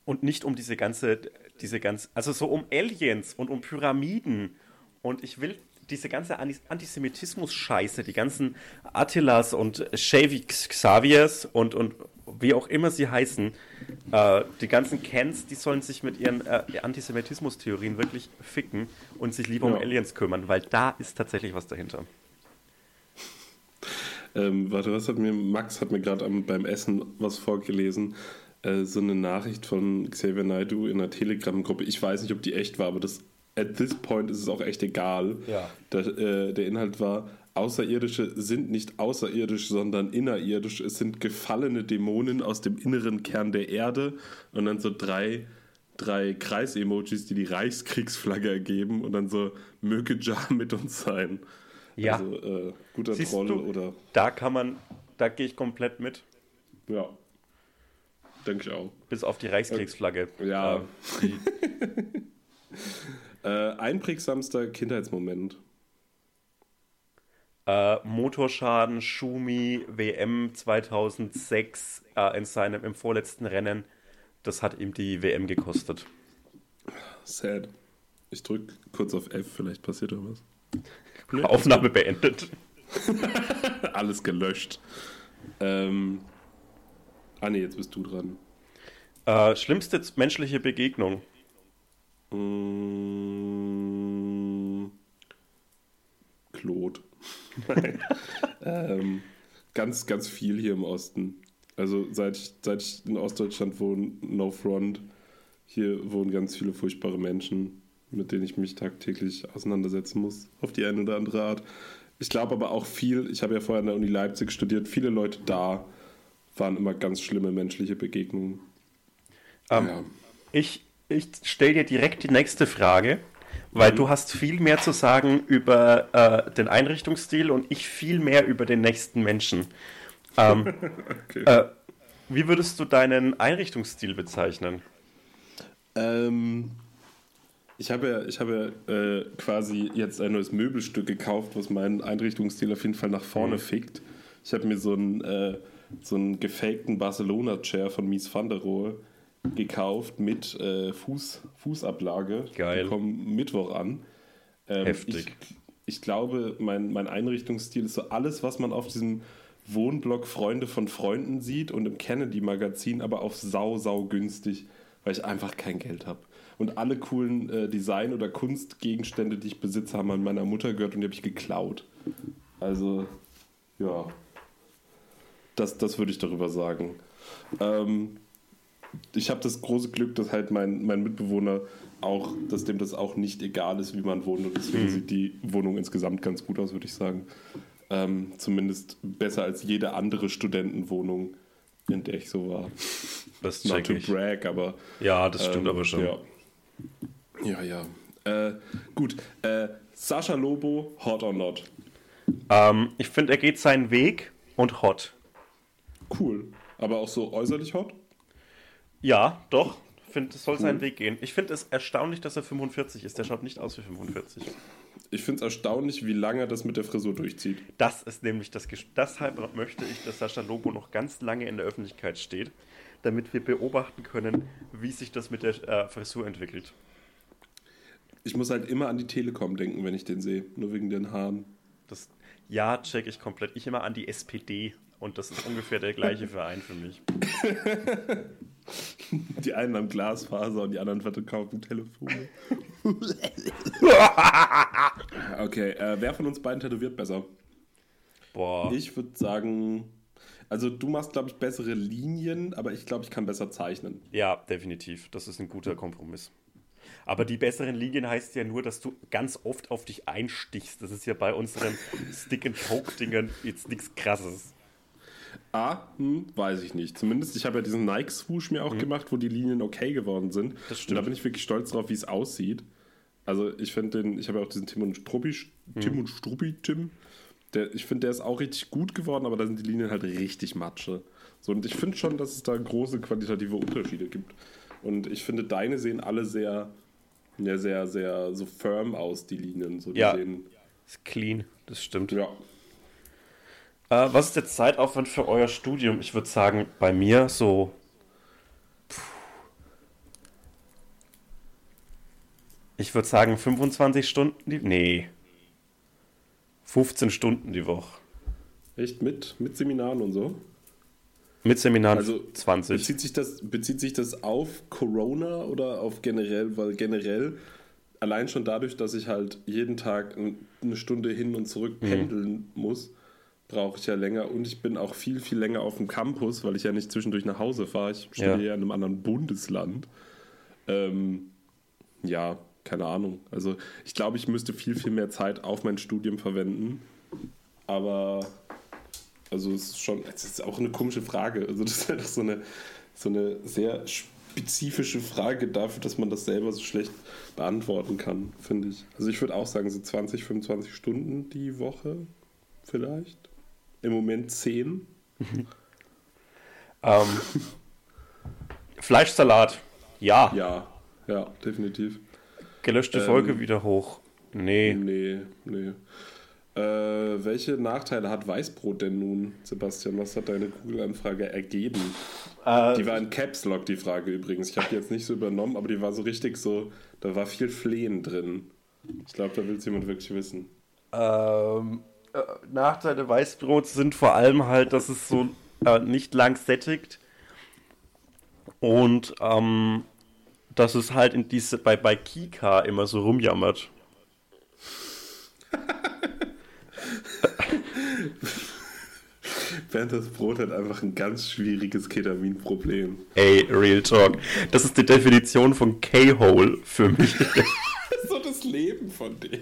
und nicht um diese ganze, diese ganze, also so um Aliens und um Pyramiden. Und ich will diese ganze Antis- Antisemitismus-Scheiße, die ganzen Attilas und Shavy Xaviers und, und wie auch immer sie heißen, äh, die ganzen Kens, die sollen sich mit ihren äh, Antisemitismus-Theorien wirklich ficken und sich lieber um Ja. Aliens kümmern, weil da ist tatsächlich was dahinter. Ähm, warte, was hat mir, Max hat mir gerade beim Essen was vorgelesen. Äh, so eine Nachricht von Xavier Naidoo in einer Telegram-Gruppe. Ich weiß nicht, ob die echt war, aber das, at this point ist es auch echt egal. Ja. Da, äh, der Inhalt war, Außerirdische sind nicht außerirdisch, sondern innerirdisch. Es sind gefallene Dämonen aus dem inneren Kern der Erde. Und dann so drei, drei Kreis-Emojis, die die Reichskriegsflagge ergeben. Und dann so, möge Jar mit uns sein. Ja. Also, äh, guter Siehst Troll du? oder Da kann man, da gehe ich komplett mit, ja. Denke ich auch. bis auf die Reichskriegsflagge. Ja. Äh, die, Äh, einprägsamster Kindheitsmoment. Äh, Motorschaden, Schumi, WM 2006 äh, in seinem im vorletzten Rennen. Das hat ihm die WM gekostet. Sad. Ich drücke kurz auf F, vielleicht passiert da was. Aufnahme beendet. Alles gelöscht. Ähm. Ah ne, jetzt bist du dran. Äh, schlimmste menschliche Begegnung. Mm, Claude. Nein. ähm, ganz, ganz viel hier im Osten. Also seit ich, seit ich in Ostdeutschland wohne, no front, hier wohnen ganz viele furchtbare Menschen, mit denen ich mich tagtäglich auseinandersetzen muss, auf die eine oder andere Art. Ich glaube aber auch viel, ich habe ja vorher an der Uni Leipzig studiert, viele Leute da waren immer ganz schlimme menschliche Begegnungen. Ähm, ja. Ich, ich stelle dir direkt die nächste Frage, weil du hast viel mehr zu sagen über äh, den Einrichtungsstil und ich viel mehr über den nächsten Menschen. Ähm, Okay. äh, wie würdest du deinen Einrichtungsstil bezeichnen? Ähm, ich habe ja, ich habe ja äh, quasi jetzt ein neues Möbelstück gekauft, was meinen Einrichtungsstil auf jeden Fall nach vorne fickt. Ich habe mir so einen, äh, so einen gefakten Barcelona-Chair von Mies van der Rohe gekauft mit äh, Fuß, Fußablage. Geil. Die kommen Mittwoch an. Ähm, Heftig. Ich, ich glaube, mein, mein Einrichtungsstil ist so alles, was man auf diesem Wohnblog Freunde von Freunden sieht und im Kennedy-Magazin, aber auf sau, sau günstig, weil ich einfach kein Geld habe. Und alle coolen äh, Design- oder Kunstgegenstände, die ich besitze, haben an meiner Mutter gehört und die habe ich geklaut. Also, ja. Das, das würde ich darüber sagen. Ähm, ich habe das große Glück, dass halt mein, mein Mitbewohner auch, dass dem das auch nicht egal ist, wie man wohnt. Und deswegen sieht die Wohnung insgesamt ganz gut aus, würde ich sagen. Ähm, zumindest besser als jede andere Studentenwohnung, in der ich so war. Das Not check to ich. brag, aber. Ja, das stimmt ähm, aber schon. Ja. Ja, ja. Äh, gut. Äh, Sascha Lobo, hot or not? Ähm, ich finde, er geht seinen Weg und hot. Cool. Aber auch so äußerlich hot? Ja, doch. Ich finde, es soll seinen Weg gehen. Ich finde es erstaunlich, dass er 45 ist. Der schaut nicht aus wie 45. Ich finde es erstaunlich, wie lange er das mit der Frisur durchzieht. Das ist nämlich das Ges Deshalb möchte ich, dass Sascha Lobo noch ganz lange in der Öffentlichkeit steht, damit wir beobachten können, wie sich das mit der äh, Frisur entwickelt. Ich muss halt immer an die Telekom denken, wenn ich den sehe. Nur wegen den Haaren. Das, ja, check ich komplett. Ich immer an die SPD. Und das ist ungefähr der gleiche Verein für mich. Die einen haben Glasfaser und die anderen verkaufen Telefone. okay, äh, wer von uns beiden tätowiert besser? Boah. Ich würde sagen, also du machst, glaube ich, bessere Linien, aber ich glaube, ich kann besser zeichnen. Ja, definitiv. Das ist ein guter Kompromiss. Aber die besseren Linien heißt ja nur, dass du ganz oft auf dich einstichst. Das ist ja bei unseren Stick-and-Poke-Dingern jetzt nichts krasses. A, hm, weiß ich nicht. Zumindest, ich habe ja diesen Nike-Swoosh mir auch gemacht, wo die Linien okay geworden sind. Das stimmt. Und da bin ich wirklich stolz drauf, wie es aussieht. Also ich finde den, ich habe ja auch diesen Tim und Struppi, Tim und Struppi, Tim. Der, ich finde, der ist auch richtig gut geworden, aber da sind die Linien halt richtig matsche. So, und ich finde schon, dass es da große qualitative Unterschiede gibt. Und ich finde, deine sehen alle sehr, ja, sehr, sehr so firm aus, die Linien. So, die Ja. sehen, Ist clean, das stimmt. ja. Äh, was ist der Zeitaufwand für euer Studium? Ich würde sagen, bei mir so. Ich würde sagen 25 Stunden die. Nee. 15 Stunden die Woche. Echt mit, mit Seminaren und so? Mit Seminaren Also, 20. Bezieht sich, das, bezieht sich das auf Corona oder auf generell? Weil generell, allein schon dadurch, dass ich halt jeden Tag ein- eine Stunde hin und zurück pendeln muss, brauche ich ja länger. Und ich bin auch viel, viel länger auf dem Campus, weil ich ja nicht zwischendurch nach Hause fahre. Ich studiere Ja. ja in einem anderen Bundesland. Ähm, ja, keine Ahnung. Also ich glaube, ich müsste viel, viel mehr Zeit auf mein Studium verwenden. Aber also es ist schon, es ist auch eine komische Frage. Also das ist halt so eine, so eine sehr spezifische Frage dafür, dass man das selber so schlecht beantworten kann, finde ich. Also ich würde auch sagen, so 20, 25 Stunden die Woche vielleicht. Im Moment 10. Ähm, Fleischsalat. Ja. Ja, ja, definitiv. Gelöschte Ähm, Folge wieder hoch. Nee. Nee, nee. Äh, welche Nachteile hat Weißbrot denn nun, Sebastian? Was hat deine Google-Anfrage ergeben? Äh, Die war in Caps Lock, die Frage übrigens. Ich habe die jetzt nicht so übernommen, aber die war so richtig so, da war viel Flehen drin. Ich glaube, da will es jemand wirklich wissen. Ähm, äh, Nachteile Weißbrots sind vor allem halt, dass es so äh, nicht lang sättigt und ähm, dass es halt in diese, bei, bei Kika immer so rumjammert. Bernd das Brot hat einfach ein ganz schwieriges Ketaminproblem. Ey, Real Talk. Das ist die Definition von K-Hole für mich. so das Leben von dem.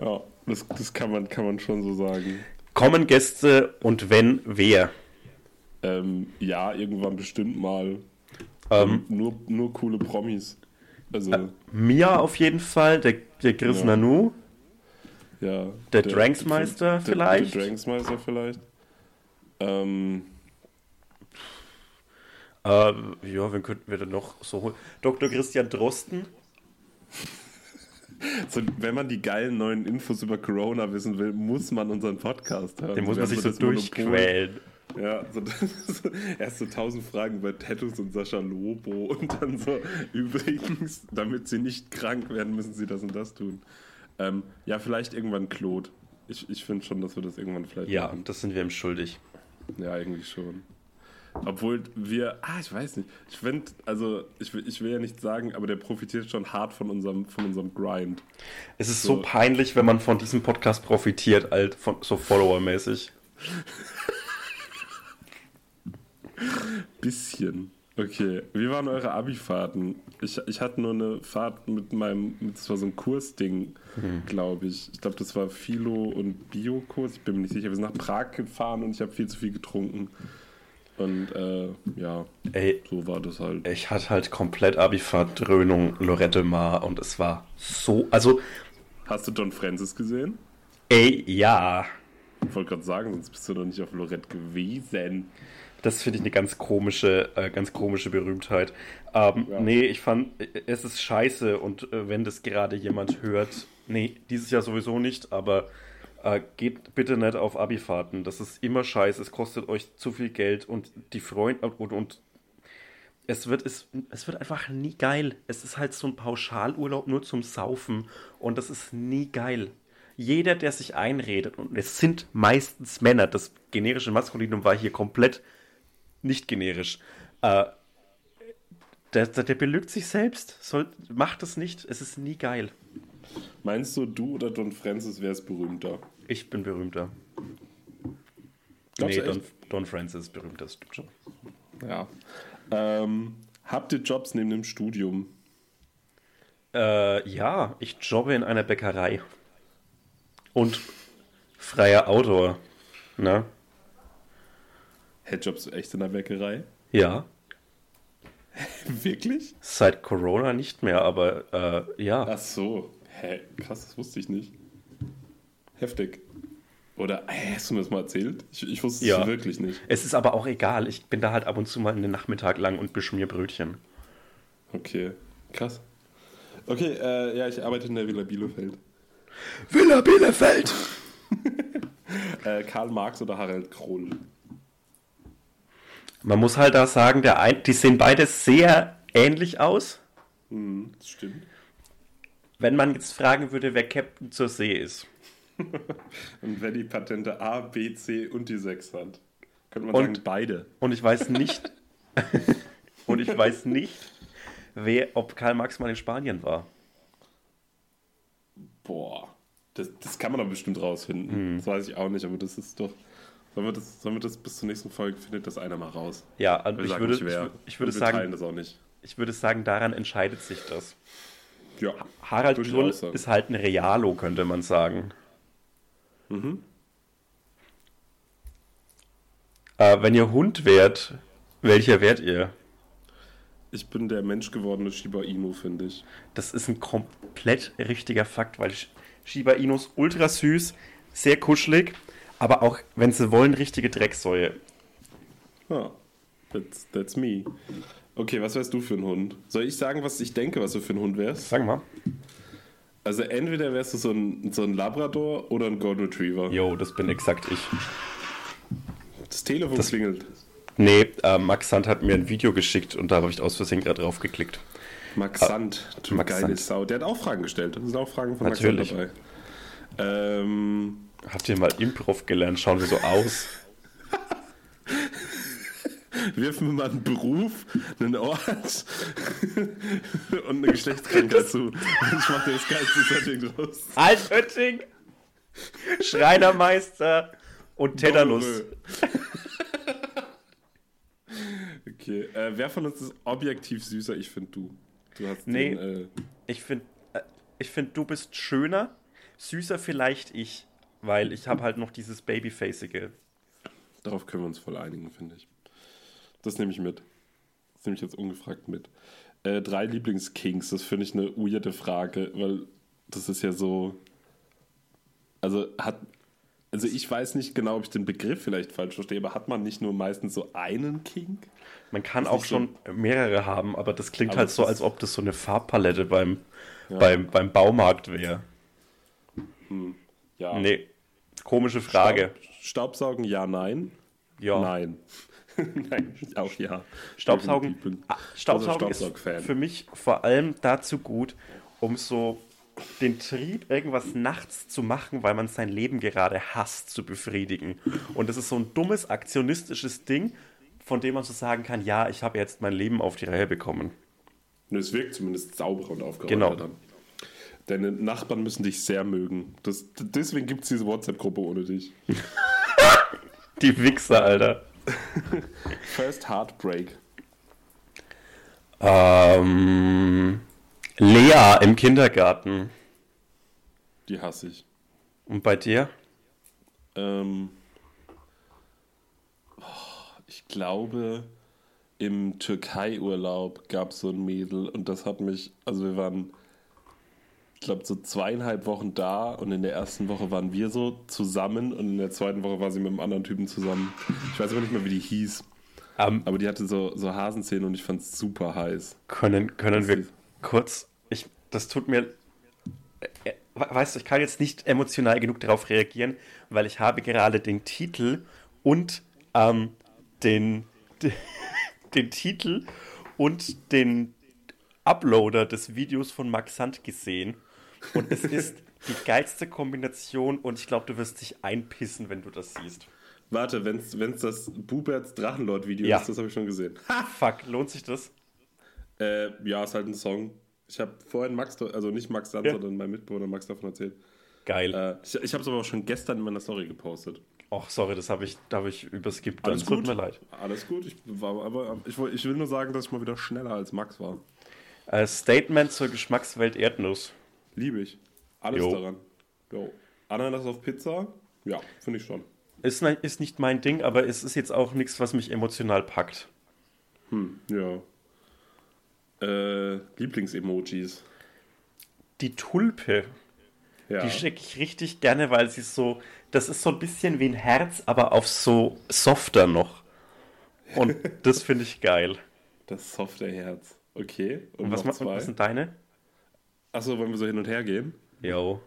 Ja, das, das kann, man, kann man schon so sagen. Kommen Gäste und wenn, wer? Ähm, ja, irgendwann bestimmt mal. Ähm, nur, nur coole Promis. Also, Mia auf jeden Fall, der, der Chris Ja. Nanu. ja. Der Dranksmeister vielleicht? Der Dranksmeister vielleicht. Ähm, Äh, ja, wen könnten wir denn noch so holen? Dr. Christian Drosten. so, wenn man die geilen neuen Infos über Corona wissen will, muss man unseren Podcast hören. Den muss man sich so Monopol. durchquälen. Ja, so, so, erst so tausend Fragen über Tattoos und Sascha Lobo und dann so, übrigens, damit sie nicht krank werden, müssen sie das und das tun. Ähm, ja, vielleicht irgendwann Claude. Ich, ich finde schon, dass wir das irgendwann vielleicht Ja, machen. das sind wir ihm schuldig. Ja, eigentlich schon. Obwohl wir, ah, ich weiß nicht. Ich finde, also, ich will, ich will ja nicht sagen, aber der profitiert schon hart von unserem, von unserem Grind. Es ist so, So. peinlich, wenn man von diesem Podcast profitiert, halt, von, so followermäßig. Bisschen. Okay, wie waren eure Abi-Fahrten? Ich, ich hatte nur eine Fahrt mit meinem, mit- das war so ein Kursding, glaube ich. Ich glaube, das war Philo- und Biokurs, ich bin mir nicht sicher. Wir sind nach Prag gefahren und ich habe viel zu viel getrunken. Und äh, ja, Ey, so war das halt. ich hatte halt komplett Abifahrt, Dröhnung, Lorette Mar und es war so, also, Hast du Don Francis gesehen? ey, ja, Ich wollte gerade sagen, sonst bist du doch nicht auf Lorette gewesen. das finde ich eine ganz komische, äh, ganz komische Berühmtheit. Ähm, Ja. Nee, ich fand, es ist scheiße und äh, wenn das gerade jemand hört, nee, dieses Jahr sowieso nicht, aber äh, geht bitte nicht auf Abifahrten. Das ist immer scheiße, es kostet euch zu viel Geld und die Freunde und, und es wird, es, es wird einfach nie geil. Es ist halt so ein Pauschalurlaub nur zum Saufen und das ist nie geil. Jeder, der sich einredet, und es sind meistens Männer, das generische Maskulinum war hier komplett nicht generisch, äh, der, der, der belügt sich selbst. Soll, macht das nicht, es ist nie geil. Meinst du, du oder Don Francis wär's berühmter? Ich bin berühmter. Glaubst nee, du Don? Don Francis ist berühmt, das stimmt schon. Ja. Ähm, habt ihr Jobs neben dem Studium? Äh, ja, ich jobbe in einer Bäckerei. Und freier Autor. Ne? Hey, Jobs echt in der Bäckerei? Ja. Wirklich? Seit Corona nicht mehr, aber äh, ja. Ach so. Hä, krass, das wusste ich nicht. Heftig. Oder hä, hast du mir das mal erzählt? Ich, ich wusste es Ja. wirklich nicht. Es ist aber auch egal. Ich bin da halt ab und zu mal einen Nachmittag lang und beschmier Brötchen. Okay, krass. Okay, äh, ja, ich arbeite in der Villa Bielefeld. Villa Bielefeld! Äh, Karl Marx oder Harald Kroll? Man muss halt da sagen, der ein, die sehen beide sehr ähnlich aus. Hm, das stimmt. Wenn man jetzt fragen würde, wer Captain zur See ist. Und wer die Patente A, B, C und die 6 hat, könnte man Und- sagen, beide. Und ich weiß nicht, und ich weiß nicht, wer, ob Karl Marx mal in Spanien war. Boah, das, das kann man doch bestimmt rausfinden. Das weiß ich auch nicht, aber das ist doch. Sollen wir das, sollen wir das bis zur nächsten Folge, findet das einer mal raus? Ja, ich würde, ich, ich würde sagen, das auch nicht. ich würde sagen, daran entscheidet sich das. Ja, Harald sagen. ist halt ein Realo, könnte man sagen. Mhm. Äh, wenn ihr Hund wärt, welcher wärt ihr? ich bin der menschgewordene Shiba Inu, finde ich. Das ist ein komplett richtiger Fakt, weil Sh- Shiba Inus ultra süß, sehr kuschelig, aber auch, wenn sie wollen, richtige Drecksäue. Ah, that's, that's me. Okay, was wärst du für ein Hund? Soll ich sagen, was ich denke, was du für ein Hund wärst? Sag mal. Also entweder wärst du so ein, so ein Labrador oder ein Golden Retriever. Jo, das bin exakt ich. Das Telefon Das- klingelt. Nee, äh, Max Sand hat mir ein Video geschickt und da habe ich aus Versehen gerade drauf geklickt. Max Sand, du Max geile Sand. Sau. Der hat auch Fragen gestellt. Da sind auch Fragen von Natürlich. Max Sand dabei. Ähm, Habt ihr mal Improv gelernt? Schauen wir so aus. Wirf mir mal einen Beruf, einen Ort und eine Geschlechtskrankheit zu. Ich mache dir das geilste Setting draus. Altötting, Schreinermeister und Tetanus. Okay, äh, wer von uns ist objektiv süßer? Ich finde du. Du hast Nee. den, äh, Ich finde, äh, ich find, du bist schöner, süßer vielleicht ich, weil ich habe halt noch dieses Babyfacige. darauf können wir uns voll einigen, finde ich. Das nehme ich mit. Das nehme ich jetzt ungefragt mit. Äh, drei Lieblingskings, das finde ich eine weirde Frage, weil das ist ja so. Also hat. Also ich weiß nicht genau, ob ich den Begriff vielleicht falsch verstehe, aber hat man nicht nur meistens so einen King? Man kann auch nicht so- schon mehrere haben, aber das klingt Aber halt das so, als ob das so eine Farbpalette beim, Ja. beim, beim Baumarkt wäre. Ja. Nee, komische Frage. Staub, Staubsaugen, ja, nein. Ja. Nein. nein, auch ja. Staubsaugen, Ich bin ah, Staubsaugen ist Staubsaugfan. für mich vor allem dazu gut, um so den Trieb, irgendwas nachts zu machen, weil man sein Leben gerade hasst, zu befriedigen. Und das ist so ein dummes, aktionistisches Ding, von dem man so sagen kann, ja, ich habe jetzt mein Leben auf die Reihe bekommen. Es wirkt zumindest sauberer und aufgeräumter Genau. dann. Deine Nachbarn müssen dich sehr mögen. Das, deswegen gibt es diese WhatsApp-Gruppe ohne dich. Die Wichser, Alter. First Heartbreak. Ähm, Lea im Kindergarten. Die hasse ich. Und bei dir? Ähm, oh, ich glaube, im Türkei-Urlaub gab es so ein Mädel und das hat mich, also wir waren, ich glaube, so zweieinhalb Wochen da und in der ersten Woche waren wir so zusammen und in der zweiten Woche war sie mit einem anderen Typen zusammen. Ich weiß aber nicht mehr, wie die hieß. Ähm, Aber die hatte so, so Hasenzähne und ich fand es super heiß. können können wir kurz, ich, das tut mir, äh, äh, weißt du, ich kann jetzt nicht emotional genug darauf reagieren, weil ich habe gerade den Titel und ähm, den, den, den Titel und den Uploader des Videos von Max Sand gesehen. Und es ist die geilste Kombination und ich glaube, du wirst dich einpissen, wenn du das siehst. Warte, wenn es das Buberts Drachenlord-Video Ja. ist, das habe ich schon gesehen. Fuck, lohnt sich das? Äh, ja, ist halt ein Song. Ich habe vorhin Max, also nicht Max Sand, Ja. sondern mein Mitbewohner Max davon erzählt. Geil. Äh, ich ich habe es aber auch schon gestern in meiner Story gepostet. Ach, sorry, das habe ich, da habe ich überskippt. Alles. Tut gut. mir leid. Alles gut. Ich, war, aber ich, ich will nur sagen, dass ich mal wieder schneller als Max war. Äh, Statement zur Geschmackswelt Erdnuss. Liebe ich. Alles Jo. daran. Jo. Ananas auf Pizza? Ja, finde ich schon. Ist, ist nicht mein Ding, aber es ist jetzt auch nichts, was mich emotional packt. Hm, ja. Äh, Lieblingsemojis. Die Tulpe, Ja. die schicke ich richtig gerne, weil sie so, das ist so ein bisschen wie ein Herz, aber auf so softer noch. Und das finde ich geil. Das softe Herz. Okay. Und, Und was, was sind deine? Achso, wollen wir so hin und her gehen? Jo.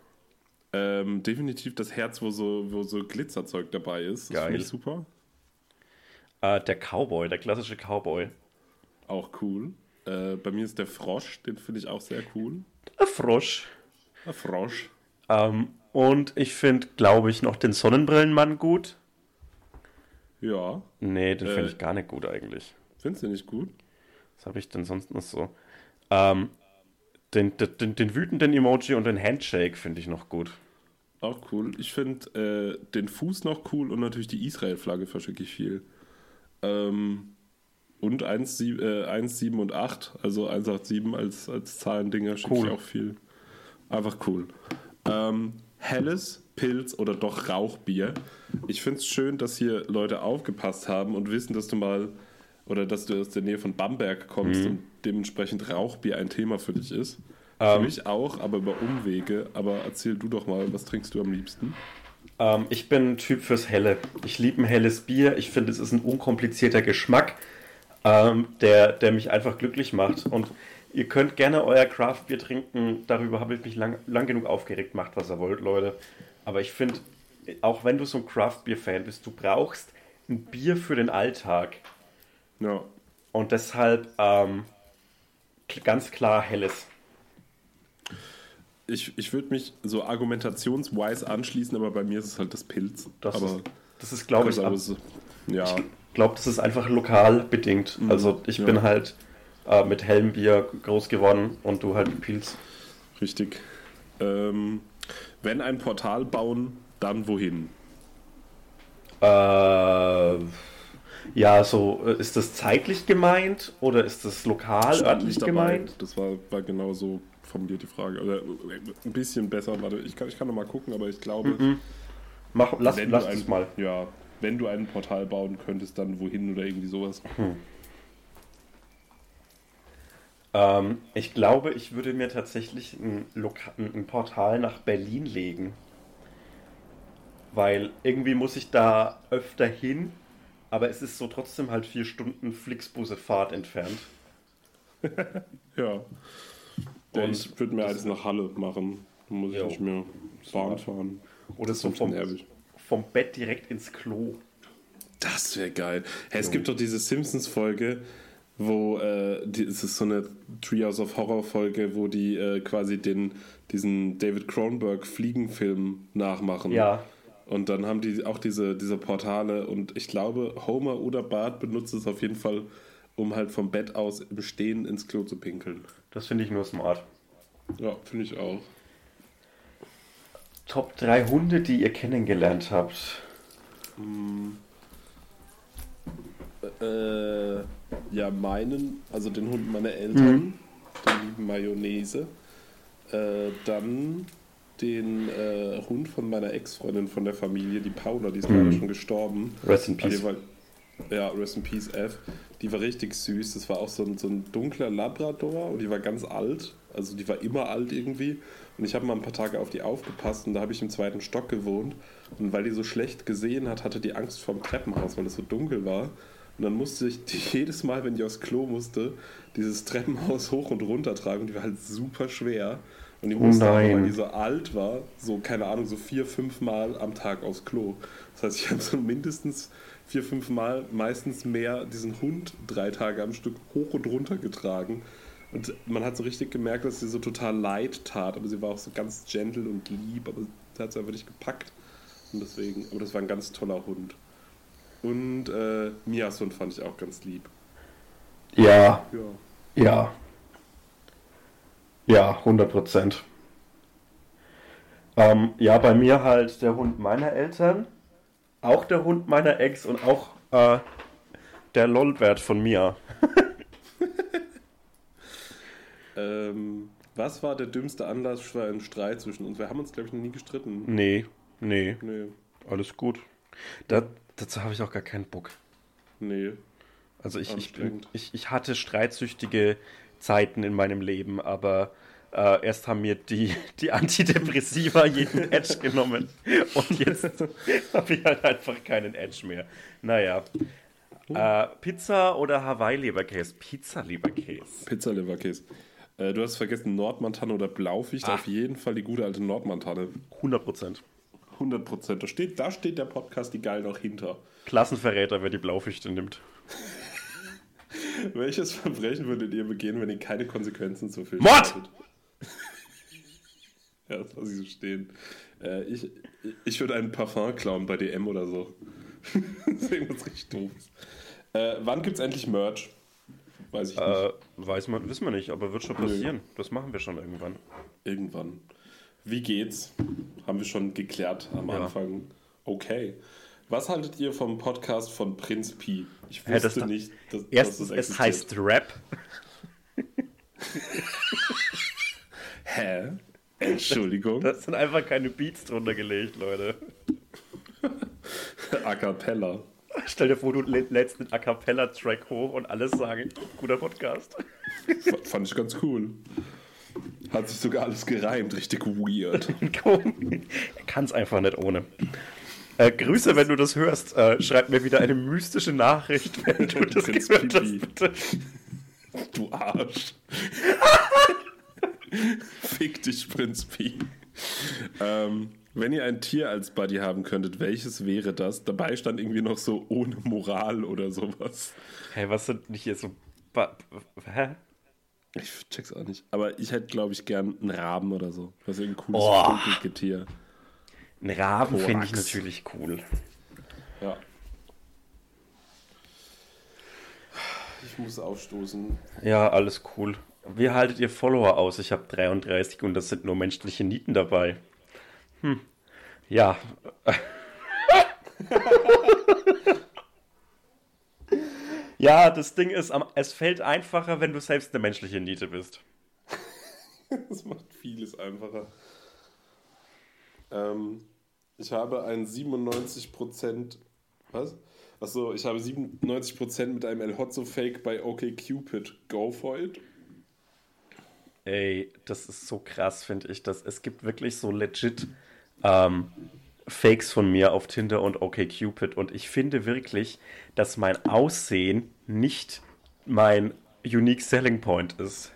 Ähm, definitiv das Herz, wo so, wo so Glitzerzeug dabei ist. Das Geil. finde ich super. Äh, der Cowboy, der klassische Cowboy. Auch cool. Äh, bei mir ist der Frosch, den finde ich auch sehr cool. Der Frosch. Der Frosch. Ähm, und ich finde, glaube ich, noch den Sonnenbrillenmann gut. Ja. Nee, den finde Äh. ich gar nicht gut eigentlich. Findest du nicht gut? Was habe ich denn sonst noch so? Ähm, den, den, den, den wütenden Emoji und den Handshake finde ich noch gut. Auch cool. Ich finde äh, den Fuß noch cool und natürlich die Israel-Flagge verschicke ich viel. Ähm, und 1, sie- äh, 1, 7 und 8, also 187 als, als Zahlendinger schicke Cool. ich auch viel. Einfach cool. Ähm, helles Pilz oder doch Rauchbier. Ich finde es schön, dass hier Leute aufgepasst haben und wissen, dass du mal oder dass du aus der Nähe von Bamberg kommst und dementsprechend Rauchbier ein Thema für dich ist. Für Ähm. mich auch, aber über Umwege. Aber erzähl du doch mal, was trinkst du am liebsten? Ähm, ich bin ein Typ fürs Helle. Ich liebe ein helles Bier. Ich finde, es ist ein unkomplizierter Geschmack, ähm, der, der mich einfach glücklich macht. Und ihr könnt gerne euer Craft-Bier trinken. Darüber habe ich mich lang, lang genug aufgeregt. Macht, was ihr wollt, Leute. Aber ich finde, auch wenn du so ein Craft-Bier-Fan bist, du brauchst ein Bier für den Alltag. Ja, Und deshalb ähm, ganz klar helles. ich, ich würde mich so argumentationswise anschließen, aber bei mir ist es halt das Pilz. Das aber ist, das ist glaube ich, ab, so- ja, ich glaube, das ist einfach lokal bedingt. Also ich ja. bin halt äh, mit hellem Bier groß geworden und du halt mit Pilz. richtig. Ähm, wenn ein Portal bauen, dann wohin? Äh, ja, so äh, ist das zeitlich gemeint oder ist das lokal, örtlich gemeint? Das war, war genau so formuliert die Frage. Oder äh, ein bisschen besser. Warte, ich kann, ich kann noch mal gucken, aber ich glaube, Mach, lass wenn lass du ein, mal. Ja, wenn du ein Portal bauen könntest, dann wohin oder irgendwie sowas. Ähm, ich glaube, ich würde mir tatsächlich ein, Loka ein ein Portal nach Berlin legen. Weil irgendwie muss ich da öfter hin, aber es ist so trotzdem halt vier Stunden Flixbusse-Fahrt entfernt. Ja. Und ich würde mir eins nach Halle machen. Dann muss ich Jo. nicht mehr Bahn fahren. Oder so vom, vom Bett direkt ins Klo. Das wäre geil. Hey, es gibt doch diese Simpsons-Folge, wo äh, die, es ist so eine Treehouse of Horror-Folge, wo die äh, quasi den, diesen David Cronenberg-Fliegenfilm nachmachen. Ja, Und dann haben die auch diese, diese Portale und ich glaube, Homer oder Bart benutzt es auf jeden Fall, um halt vom Bett aus im Stehen ins Klo zu pinkeln. das finde ich nur smart. Ja, finde ich auch. Top 3 Hunde, die ihr kennengelernt habt. Äh, ja, meinen, also den Hund meiner Eltern, den lieben Mayonnaise. Äh, dann den äh, Hund von meiner Ex-Freundin von der Familie, die Paula, die ist leider schon gestorben. Rest in Peace. Die war, Ja, Rest in Peace F. Die war richtig süß. Das war auch so ein, so ein dunkler Labrador und die war ganz alt. Also die war immer alt irgendwie. Und ich habe mal ein paar Tage auf die aufgepasst und da habe ich im zweiten Stock gewohnt. Und weil die so schlecht gesehen hat, hatte die Angst vorm Treppenhaus, weil es so dunkel war. Und dann musste ich die jedes Mal, wenn ich aufs Klo musste, dieses Treppenhaus hoch und runter tragen. Und die war halt super schwer. Und die musste, aber, weil die so alt war, so, keine Ahnung, so vier, fünf Mal am Tag aufs Klo. Das heißt, ich habe so mindestens vier, fünf Mal, meistens mehr, diesen Hund drei Tage am Stück hoch und runter getragen. Und man hat so richtig gemerkt, dass sie so total leid tat, aber sie war auch so ganz gentle und lieb, aber sie hat es einfach nicht gepackt. Und deswegen, aber das war ein ganz toller Hund. Und äh, Mias Hund fand ich auch ganz lieb. Ja. Ja. Ja. Ja, 100 Prozent. Ähm, ja, bei mir halt der Hund meiner Eltern, auch der Hund meiner Ex und auch äh, der Lolbert von mir. Ähm, was war der dümmste Anlass für einen Streit zwischen uns? Wir haben uns, glaube ich, noch nie gestritten. Nee, nee, Nee, alles gut. Da, dazu habe ich auch gar keinen Bock. nee. Also ich, ich, ich, ich hatte streitsüchtige Zeiten in meinem Leben, aber äh, erst haben mir die, die Antidepressiva jeden Edge genommen und jetzt habe ich halt einfach keinen Edge mehr. Naja. Äh, Pizza oder Hawaii-Leberkäse? Pizza-Leberkäse. Pizza-Leberkäse. Äh, du hast vergessen, Nordmontane oder Blauficht. Ah. Auf jeden Fall die gute alte Nordmontane. 100 Prozent. 100 Prozent. Da steht, da steht der Podcast die geil noch hinter. Klassenverräter, wer die Blaufichte nimmt. Welches Verbrechen würdet ihr begehen, wenn ihr keine Konsequenzen zu viel Mord! hättet? ja, das lasse ich so stehen. Äh, ich, ich würde einen Parfum klauen bei DM oder so. das ist irgendwas richtig doofes. Äh, wann gibt's endlich Merch? Weiß ich nicht. Äh, weiß man, wissen wir nicht, aber wird schon passieren. Das machen wir schon irgendwann. Irgendwann. Wie geht's? Haben wir schon geklärt am Ja. Anfang. Okay. Was haltet ihr vom Podcast von Prinz Pi? Ich das wusste da- nicht, dass, Erstens, dass das es heißt Rap. Hä? Entschuldigung. Da sind einfach keine Beats drunter gelegt, Leute. A cappella. Stell dir vor, du lä- lädst einen A Cappella-Track hoch und alles sagen, guter Podcast. Fand ich ganz cool. Hat sich sogar alles gereimt, richtig weird. er kann es einfach nicht ohne. Äh, Grüße, wenn du das hörst. Äh, schreib mir wieder eine mystische Nachricht, wenn du das Prinz gehört Pipi. hast, bitte. Du Arsch. Fick dich, Prinz Pi. Ähm, wenn ihr ein Tier als Buddy haben könntet, welches wäre das? Dabei stand irgendwie noch so ohne Moral oder sowas. Hey, was sind nicht hier so... Ba Hä? Ich check's auch nicht. Aber ich hätte, glaube ich, gern einen Raben oder so. Was ein cooles Oh. Tier. Ein Raben finde ich natürlich cool. Ja. Ich muss aufstoßen. Ja, alles cool. Wie haltet ihr Follower aus? Ich habe 33 und das sind nur menschliche Nieten dabei. Hm. Ja. ja, das Ding ist, es fällt einfacher, wenn du selbst eine menschliche Niete bist. Das macht vieles einfacher. Ähm, ich habe ein 97%. Was? Achso, ich habe 97% mit einem El Hotzo Fake bei OKCupid. Go for it. Ey, das ist so krass, finde ich. Dass es gibt wirklich so legit ähm, Fakes von mir auf Tinder und OkCupid. Und ich finde wirklich, dass mein Aussehen nicht mein unique selling point ist.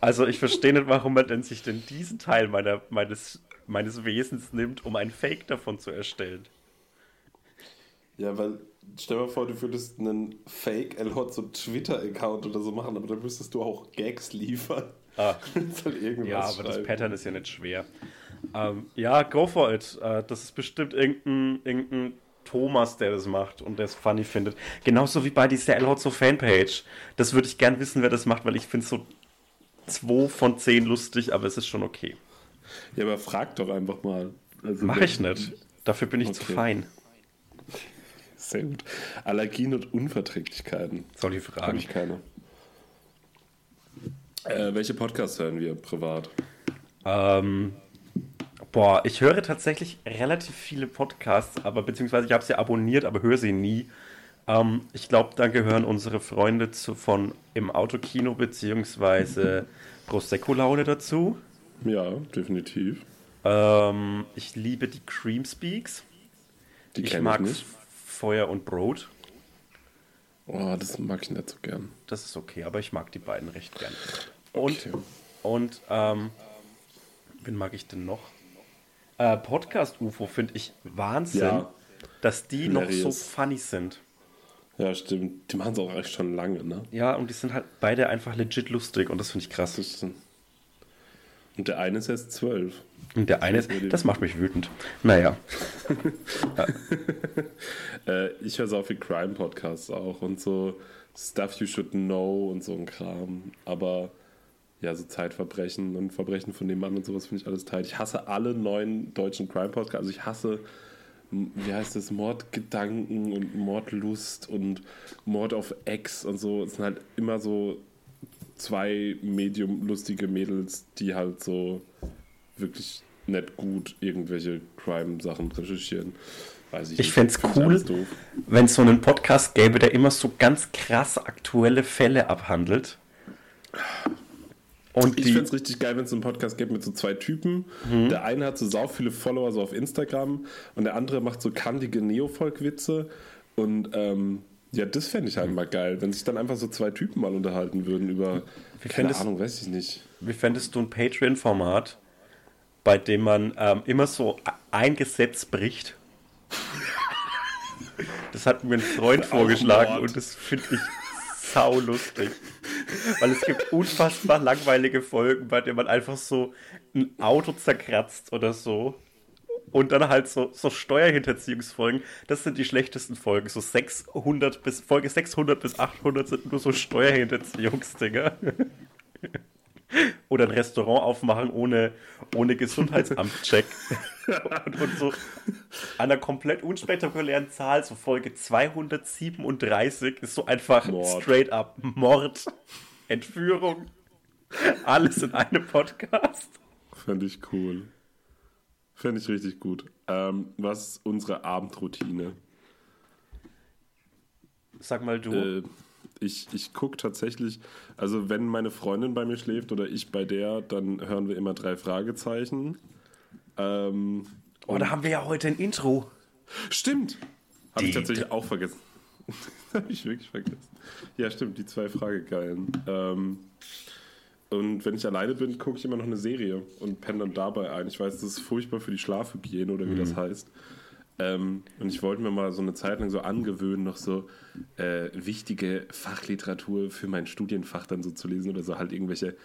Also ich verstehe nicht, warum man denn sich denn diesen Teil meiner, meines, meines Wesens nimmt, um ein Fake davon zu erstellen. Ja, weil stell dir mal vor, du würdest einen Fake El Hotzo Twitter-Account oder so machen, aber dann müsstest du auch Gags liefern. Ah. Halt irgendwas Ja, aber das schreiben. Pattern ist ja nicht schwer. Ähm, ja, go for it. Äh, das ist bestimmt irgendein, irgendein Thomas, der das macht und der es funny findet. Genauso wie bei dieser El Hotzo Fanpage. Das würde ich gern wissen, wer das macht, weil ich finde so 2 von 10 lustig, aber es ist schon okay. Ja, aber frag doch einfach mal. Also, Mach ich nicht. Dafür bin ich zu Okay. fein. Sehr gut. Allergien und Unverträglichkeiten. Soll ich Habe fragen? ich keine. Äh, welche Podcasts hören wir privat? Ähm, Boah, ich höre tatsächlich relativ viele Podcasts, aber beziehungsweise ich habe sie abonniert, aber höre sie nie. Ähm, ich glaube, da gehören unsere Freunde zu, von im Autokino beziehungsweise Prosecco-Laune dazu. Ja, definitiv. Ähm, ich liebe die Cream Speaks. Die Ich mag ich nicht. Feuer und Brot. Oh, das mag ich nicht so gern. Das ist okay, aber ich mag die beiden recht gern. Und, Okay. und ähm, wen mag ich denn noch? Äh, Podcast UFO finde ich Wahnsinn, Ja. dass die noch so Hilarious. funny sind. Ja, stimmt. Die machen es auch echt schon lange, ne? Ja, und die sind halt beide einfach legit lustig und das finde ich krass. Und der eine ist erst zwölf. Und der eine, das macht mich wütend. Naja, Äh, ich höre so viel Crime-Podcasts auch und so Stuff You Should Know und so ein Kram. Aber ja, so Zeitverbrechen und Verbrechen von dem Mann und sowas finde ich alles tight. Ich hasse alle neuen deutschen Crime-Podcasts. Also ich hasse, wie heißt das, Mordgedanken und Mordlust und Mord auf Ex und so. Es sind halt immer so zwei medium-lustige Mädels, die halt so wirklich nicht gut irgendwelche Crime-Sachen recherchieren. Weiß ich Ich fänd's Find cool. wenn es so einen Podcast gäbe, der immer so ganz krass aktuelle Fälle abhandelt. Und Ich fände es richtig geil, wenn es einen Podcast gibt mit so zwei Typen. Der eine hat so sau viele Follower so auf Instagram und der andere macht so kantige Neofolk-Witze. Und ähm, ja, das fände ich halt mal geil, wenn sich dann einfach so zwei Typen mal unterhalten würden über, Wie keine fändest- Ahnung, weiß ich nicht. wie fändest du ein Patreon-Format, bei dem man ähm, immer so ein Gesetz bricht? Das hat mir ein Freund vorgeschlagen und das finde ich sau lustig. Weil es gibt unfassbar langweilige Folgen, bei denen man einfach so ein Auto zerkratzt oder so. Und dann halt so, so Steuerhinterziehungsfolgen. Das sind die schlechtesten Folgen. So 600 bis, Folge 600 bis 800 sind nur so Steuerhinterziehungsdinger. Oder ein Restaurant aufmachen ohne, ohne Gesundheitsamtcheck. und, und so an einer komplett unspektakulären Zahl, so Folge 237, ist so einfach Mord. straight up Mord, Entführung, alles in einem Podcast. Fände ich cool. Fände ich richtig gut. Ähm, was ist unsere Abendroutine? Sag mal du. Äh, ich ich gucke tatsächlich, also wenn meine Freundin bei mir schläft oder ich bei der, dann hören wir immer drei Fragezeichen. Ähm, oh, da haben wir ja heute ein Intro. Stimmt. Habe ich tatsächlich auch vergessen. Habe ich wirklich vergessen. Ja, stimmt, die zwei Fragegeilen. Ähm, und wenn ich alleine bin, gucke ich immer noch eine Serie und penne dann dabei ein. Ich weiß, das ist furchtbar für die Schlafhygiene oder wie das heißt. Ähm, und ich wollte mir mal so eine Zeit lang so angewöhnen, noch so äh, wichtige Fachliteratur für mein Studienfach dann so zu lesen oder so halt irgendwelche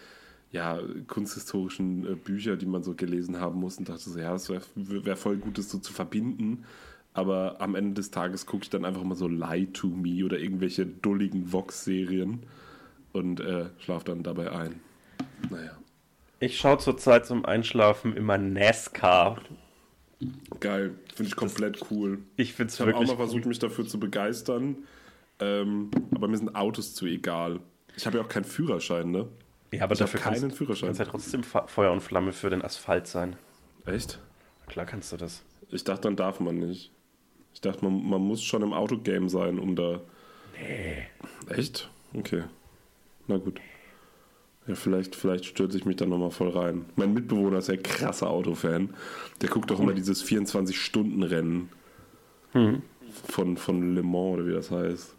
ja, kunsthistorischen äh, Bücher, die man so gelesen haben muss und dachte so, ja, es wäre wär voll gut, das so zu verbinden. Aber am Ende des Tages gucke ich dann einfach mal so Lie to Me oder irgendwelche dulligen Vox-Serien und äh, schlafe dann dabei ein. Naja, Ich schaue zurzeit zum Einschlafen immer NASCAR. Geil. Finde ich komplett cool. Ich finde es Ich habe auch wirklich mal versucht, mich dafür zu begeistern. Ähm, aber mir sind Autos zu egal. Ich habe ja auch keinen Führerschein, ne? Ja, aber Ich dafür keinen kannst, Führerschein. kannst ja trotzdem Feuer und Flamme für den Asphalt sein. Echt? Klar kannst du das. Ich dachte, dann darf man nicht. Ich dachte, man, man muss schon im Autogame sein, um da. Nee. Echt? Okay. Na gut. Ja, vielleicht, vielleicht stürze ich mich da nochmal voll rein. Mein Mitbewohner ist ja krasser Autofan. Der guckt doch immer dieses 24-Stunden-Rennen von, von Le Mans oder wie das heißt.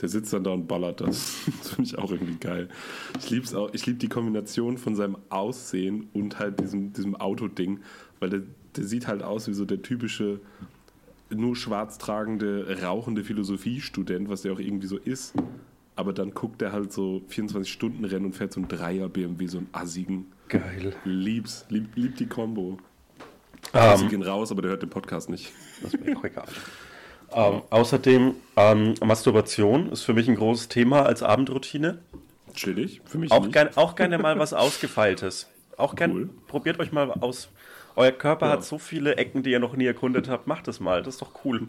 Der sitzt dann da und ballert das. Das finde ich auch irgendwie geil. Ich lieb's auch. Ich liebe die Kombination von seinem Aussehen und halt diesem, diesem Autoding, weil der, der sieht halt aus wie so der typische nur schwarz tragende, rauchende Philosophiestudent, was der auch irgendwie so ist. Aber dann guckt er halt so 24-Stunden-Rennen und fährt so ein Dreier-BMW, so einen assigen. Geil. Lieb's, lieb, lieb die Kombo. Sie Ähm, gehen raus, aber der hört den Podcast nicht. das ist mir auch egal. Ähm, außerdem, ähm, Masturbation ist für mich ein großes Thema als Abendroutine. Chillig, für mich Auch, nicht. gern, auch gerne mal was Ausgefeiltes. Auch gern, Cool. probiert euch mal aus. Euer Körper Ja. hat so viele Ecken, die ihr noch nie erkundet habt. Macht es mal, das ist doch cool.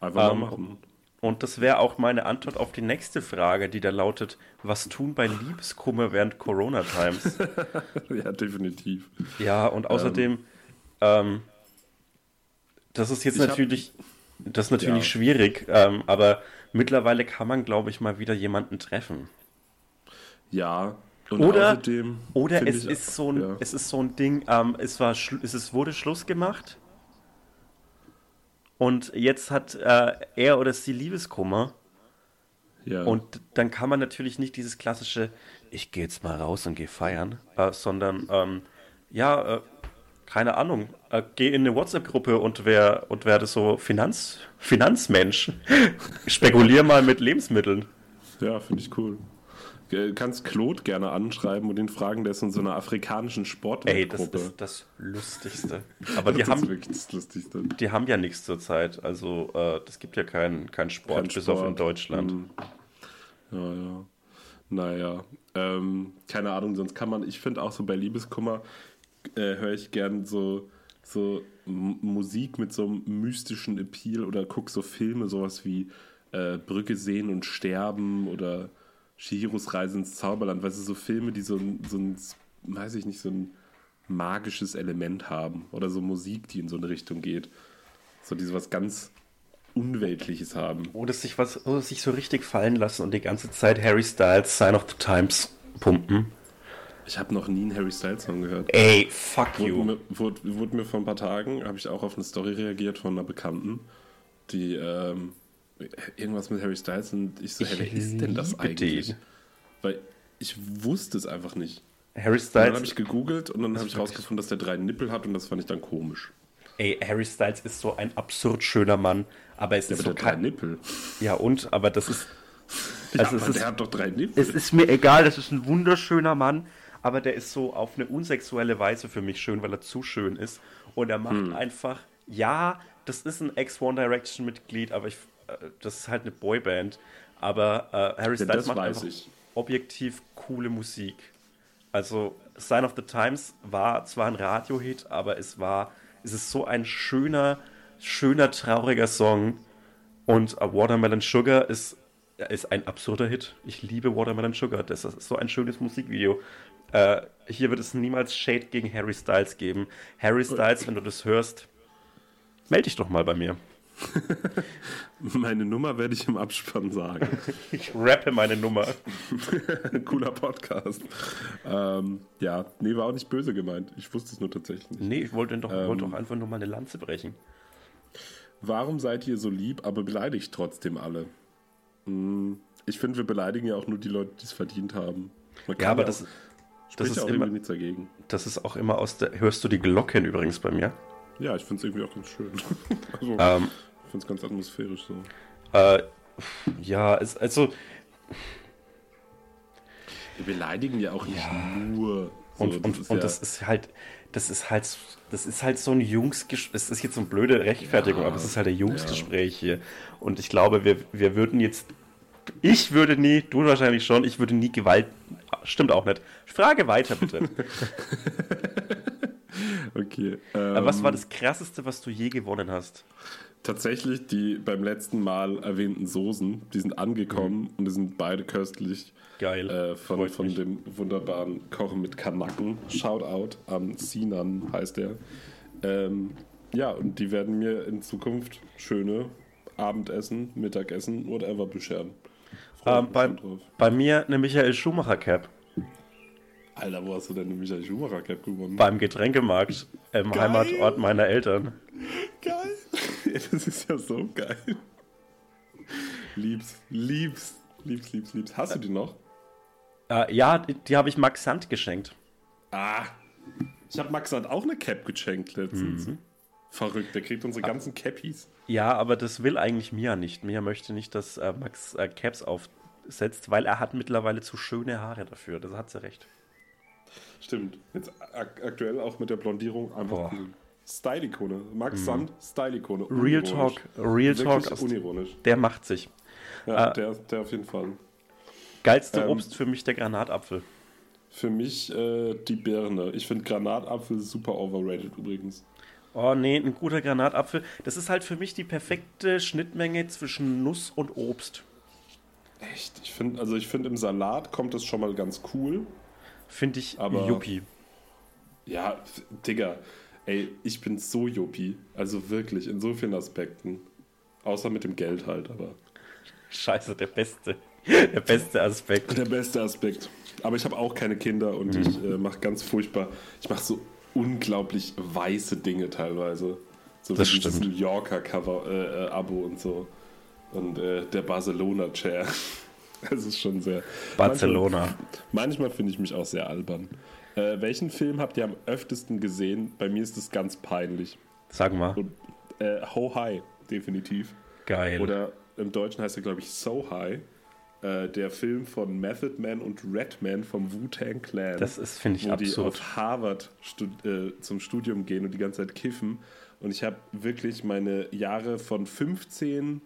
Einfach Ähm, mal machen. Und das wäre auch meine Antwort auf die nächste Frage, die da lautet: Was tun bei Liebeskummer während Corona-Times? ja, definitiv. ja, und außerdem Ähm, das ist jetzt Ich hab- natürlich, das ist natürlich Ja. schwierig, ähm, aber mittlerweile kann man, glaube ich, mal wieder jemanden treffen. Ja. Und Oder, außerdem oder es ist so ein, ja. es ist so ein Ding, ähm, es war, es wurde Schluss gemacht und jetzt hat äh, er oder sie Liebeskummer ja. und dann kann man natürlich nicht dieses klassische, ich gehe jetzt mal raus und gehe feiern, äh, sondern ähm, ja, äh, keine Ahnung, äh, geh in eine WhatsApp-Gruppe und wer und werde so Finanz, Finanzmensch, spekulier mal mit Lebensmitteln. Ja, finde ich cool. Du kannst Claude gerne anschreiben und ihn fragen, der ist in so einer afrikanischen Ey, das Sportgruppe. ist das Lustigste. Aber die das haben, ist wirklich das Lustigste. Die haben ja nichts zurzeit. Also, äh, das gibt ja keinen kein Sport, Kein bis auf in Sport. Deutschland. Mhm. Ja, ja. Naja, ähm, keine Ahnung, sonst kann man, ich finde auch so bei Liebeskummer äh, höre ich gern so, so M Musik mit so einem mystischen Appeal oder guck so Filme, sowas wie äh, Brücke sehen und sterben oder Shihiros Reise ins Zauberland, weißt du, so Filme, die so ein, so ein, weiß ich nicht, so ein magisches Element haben oder so Musik, die in so eine Richtung geht. So diese was ganz Unweltliches haben. Oder sich was oder sich so richtig fallen lassen und die ganze Zeit Harry Styles Sign of the Times pumpen. Ich habe noch nie einen Harry Styles Song gehört. Ey, fuck Wurde you. mir, wurde, wurde mir vor ein paar Tagen, habe ich auch auf eine Story reagiert von einer Bekannten, die ähm, irgendwas mit Harry Styles und ich so, hey, wer ist denn das eigentlich? den. Weil ich wusste es einfach nicht. Harry Und dann habe Styles, ich gegoogelt und dann habe ich rausgefunden, dass der drei Nippel hat und das fand ich dann komisch. ey, Harry Styles ist so ein absurd schöner Mann, aber es Ja, ist aber so der drei kein, Nippel. ja und, aber das ist, Ja, Also es aber ist- der hat doch drei Nippel. es ist mir egal, das ist ein wunderschöner Mann, aber der ist so auf eine unsexuelle Weise für mich schön, weil er zu schön ist. Und er macht einfach, ja, das ist ein Ex-One Direction Mitglied, aber ich, das ist halt eine Boyband. Aber äh, Harry Styles macht einfach ich. objektiv coole Musik. Also Sign of the Times war zwar ein Radiohit, aber es war, es ist so ein schöner, schöner, trauriger Song. Und äh, Watermelon Sugar ist, ist ein absurder Hit. Ich liebe Watermelon Sugar. Das ist so ein schönes Musikvideo. Äh, hier wird es niemals Shade gegen Harry Styles geben. Harry Styles, wenn du das hörst, melde dich doch mal bei mir. Meine Nummer werde ich im Abspann sagen. Ich rappe meine Nummer. Cooler Podcast. Ähm, ja, nee, war auch nicht böse gemeint. Ich wusste es nur tatsächlich nicht. Nee, ich wollte doch, wollte Ähm. doch einfach nur mal eine Lanze brechen. Warum seid ihr so lieb, aber beleidigt trotzdem alle? Hm, Ich finde, wir beleidigen ja auch nur die Leute, die es verdient haben. Ja, aber auch- das, spricht ist ja auch immer- nichts dagegen. das ist auch immer aus der. Hörst du die Glocken übrigens bei mir? Ja, ich finde es irgendwie auch ganz schön. also, Ähm, ich finde es ganz atmosphärisch so. äh, ja, es, also. Wir beleidigen ja auch nicht Ja. nur. So, Und, und, ist und ja, das ist halt, das ist halt, das ist halt so ein Jungsgespräch. Es ist jetzt so eine blöde Rechtfertigung, Ja, aber es ist halt ein Jungsgespräch hier. Und ich glaube, wir, wir würden jetzt, ich würde nie, du wahrscheinlich schon, ich würde nie Gewalt, stimmt auch nicht. Frage weiter bitte. Okay. Aber was ähm, war das krasseste, was du je gewonnen hast? Tatsächlich die beim letzten Mal erwähnten Soßen, die sind angekommen und die sind beide köstlich. Geil. Äh, von, Freut von mich. dem wunderbaren Kochen mit Kanaken. Shoutout an Sinan heißt er. Ähm, ja, und die werden mir in Zukunft schöne Abendessen, Mittagessen, whatever bescheren. Ähm, bei, bei mir eine Michael Schumacher Cap Alter, wo hast du denn eine Michael Schumacher Cap gewonnen? beim Getränkemarkt im Geil. Heimatort meiner Eltern. Geil. Das ist ja so geil. Liebs, liebs, liebs, liebs, liebs. Hast du die noch? Äh, ja, die, die habe ich Max Sand geschenkt. Ah. Ich habe Max hat auch eine Cap geschenkt letztens. Verrückt, der kriegt unsere ganzen Cappies. Ja, aber das will eigentlich Mia nicht. Mia möchte nicht, dass äh, Max äh, Caps aufsetzt, weil er hat mittlerweile zu schöne Haare dafür. Das hat sie recht. Stimmt. Jetzt ak aktuell auch mit der Blondierung einfach cool. Style-Ikone. Max Sand, Style-Ikone. Real. Talk, Real Talk. Aus, unironisch. der macht sich. Ja, Ah. der, der auf jeden Fall. Geilste Ähm, Obst für mich der Granatapfel. Für mich äh, die Birne. Ich finde Granatapfel super overrated übrigens. Oh nee, ein guter Granatapfel. Das ist halt für mich die perfekte Schnittmenge zwischen Nuss und Obst. Echt? Ich finde, also ich finde im Salat kommt das schon mal ganz cool. Finde ich Aber- Yuppie. Ja, Digga. Ey, ich bin so Juppie. Also wirklich, in so vielen Aspekten. Außer mit dem Geld halt, aber. Scheiße, der beste. Der beste Aspekt. Der beste Aspekt. Aber ich habe auch keine Kinder und mhm. ich äh, mache ganz furchtbar. Ich mache so unglaublich weiße Dinge teilweise. So das wie stimmt. das New Yorker Cover äh, äh, Abo und so. Und äh, der Barcelona Chair. Das ist schon sehr. Barcelona. Manchmal, manchmal finde ich mich auch sehr albern. Äh, welchen Film habt ihr am öftesten gesehen? Bei mir ist es ganz peinlich. Sag mal. Und, äh, Ho High, definitiv. Geil. Oder im Deutschen heißt er, glaube ich, So High. Äh, der Film von Method Man und Redman vom Wu-Tang Clan. Das ist, finde ich, wo absurd. die auf Harvard stud äh, zum Studium gehen und die ganze Zeit kiffen. Und ich habe wirklich meine Jahre von 15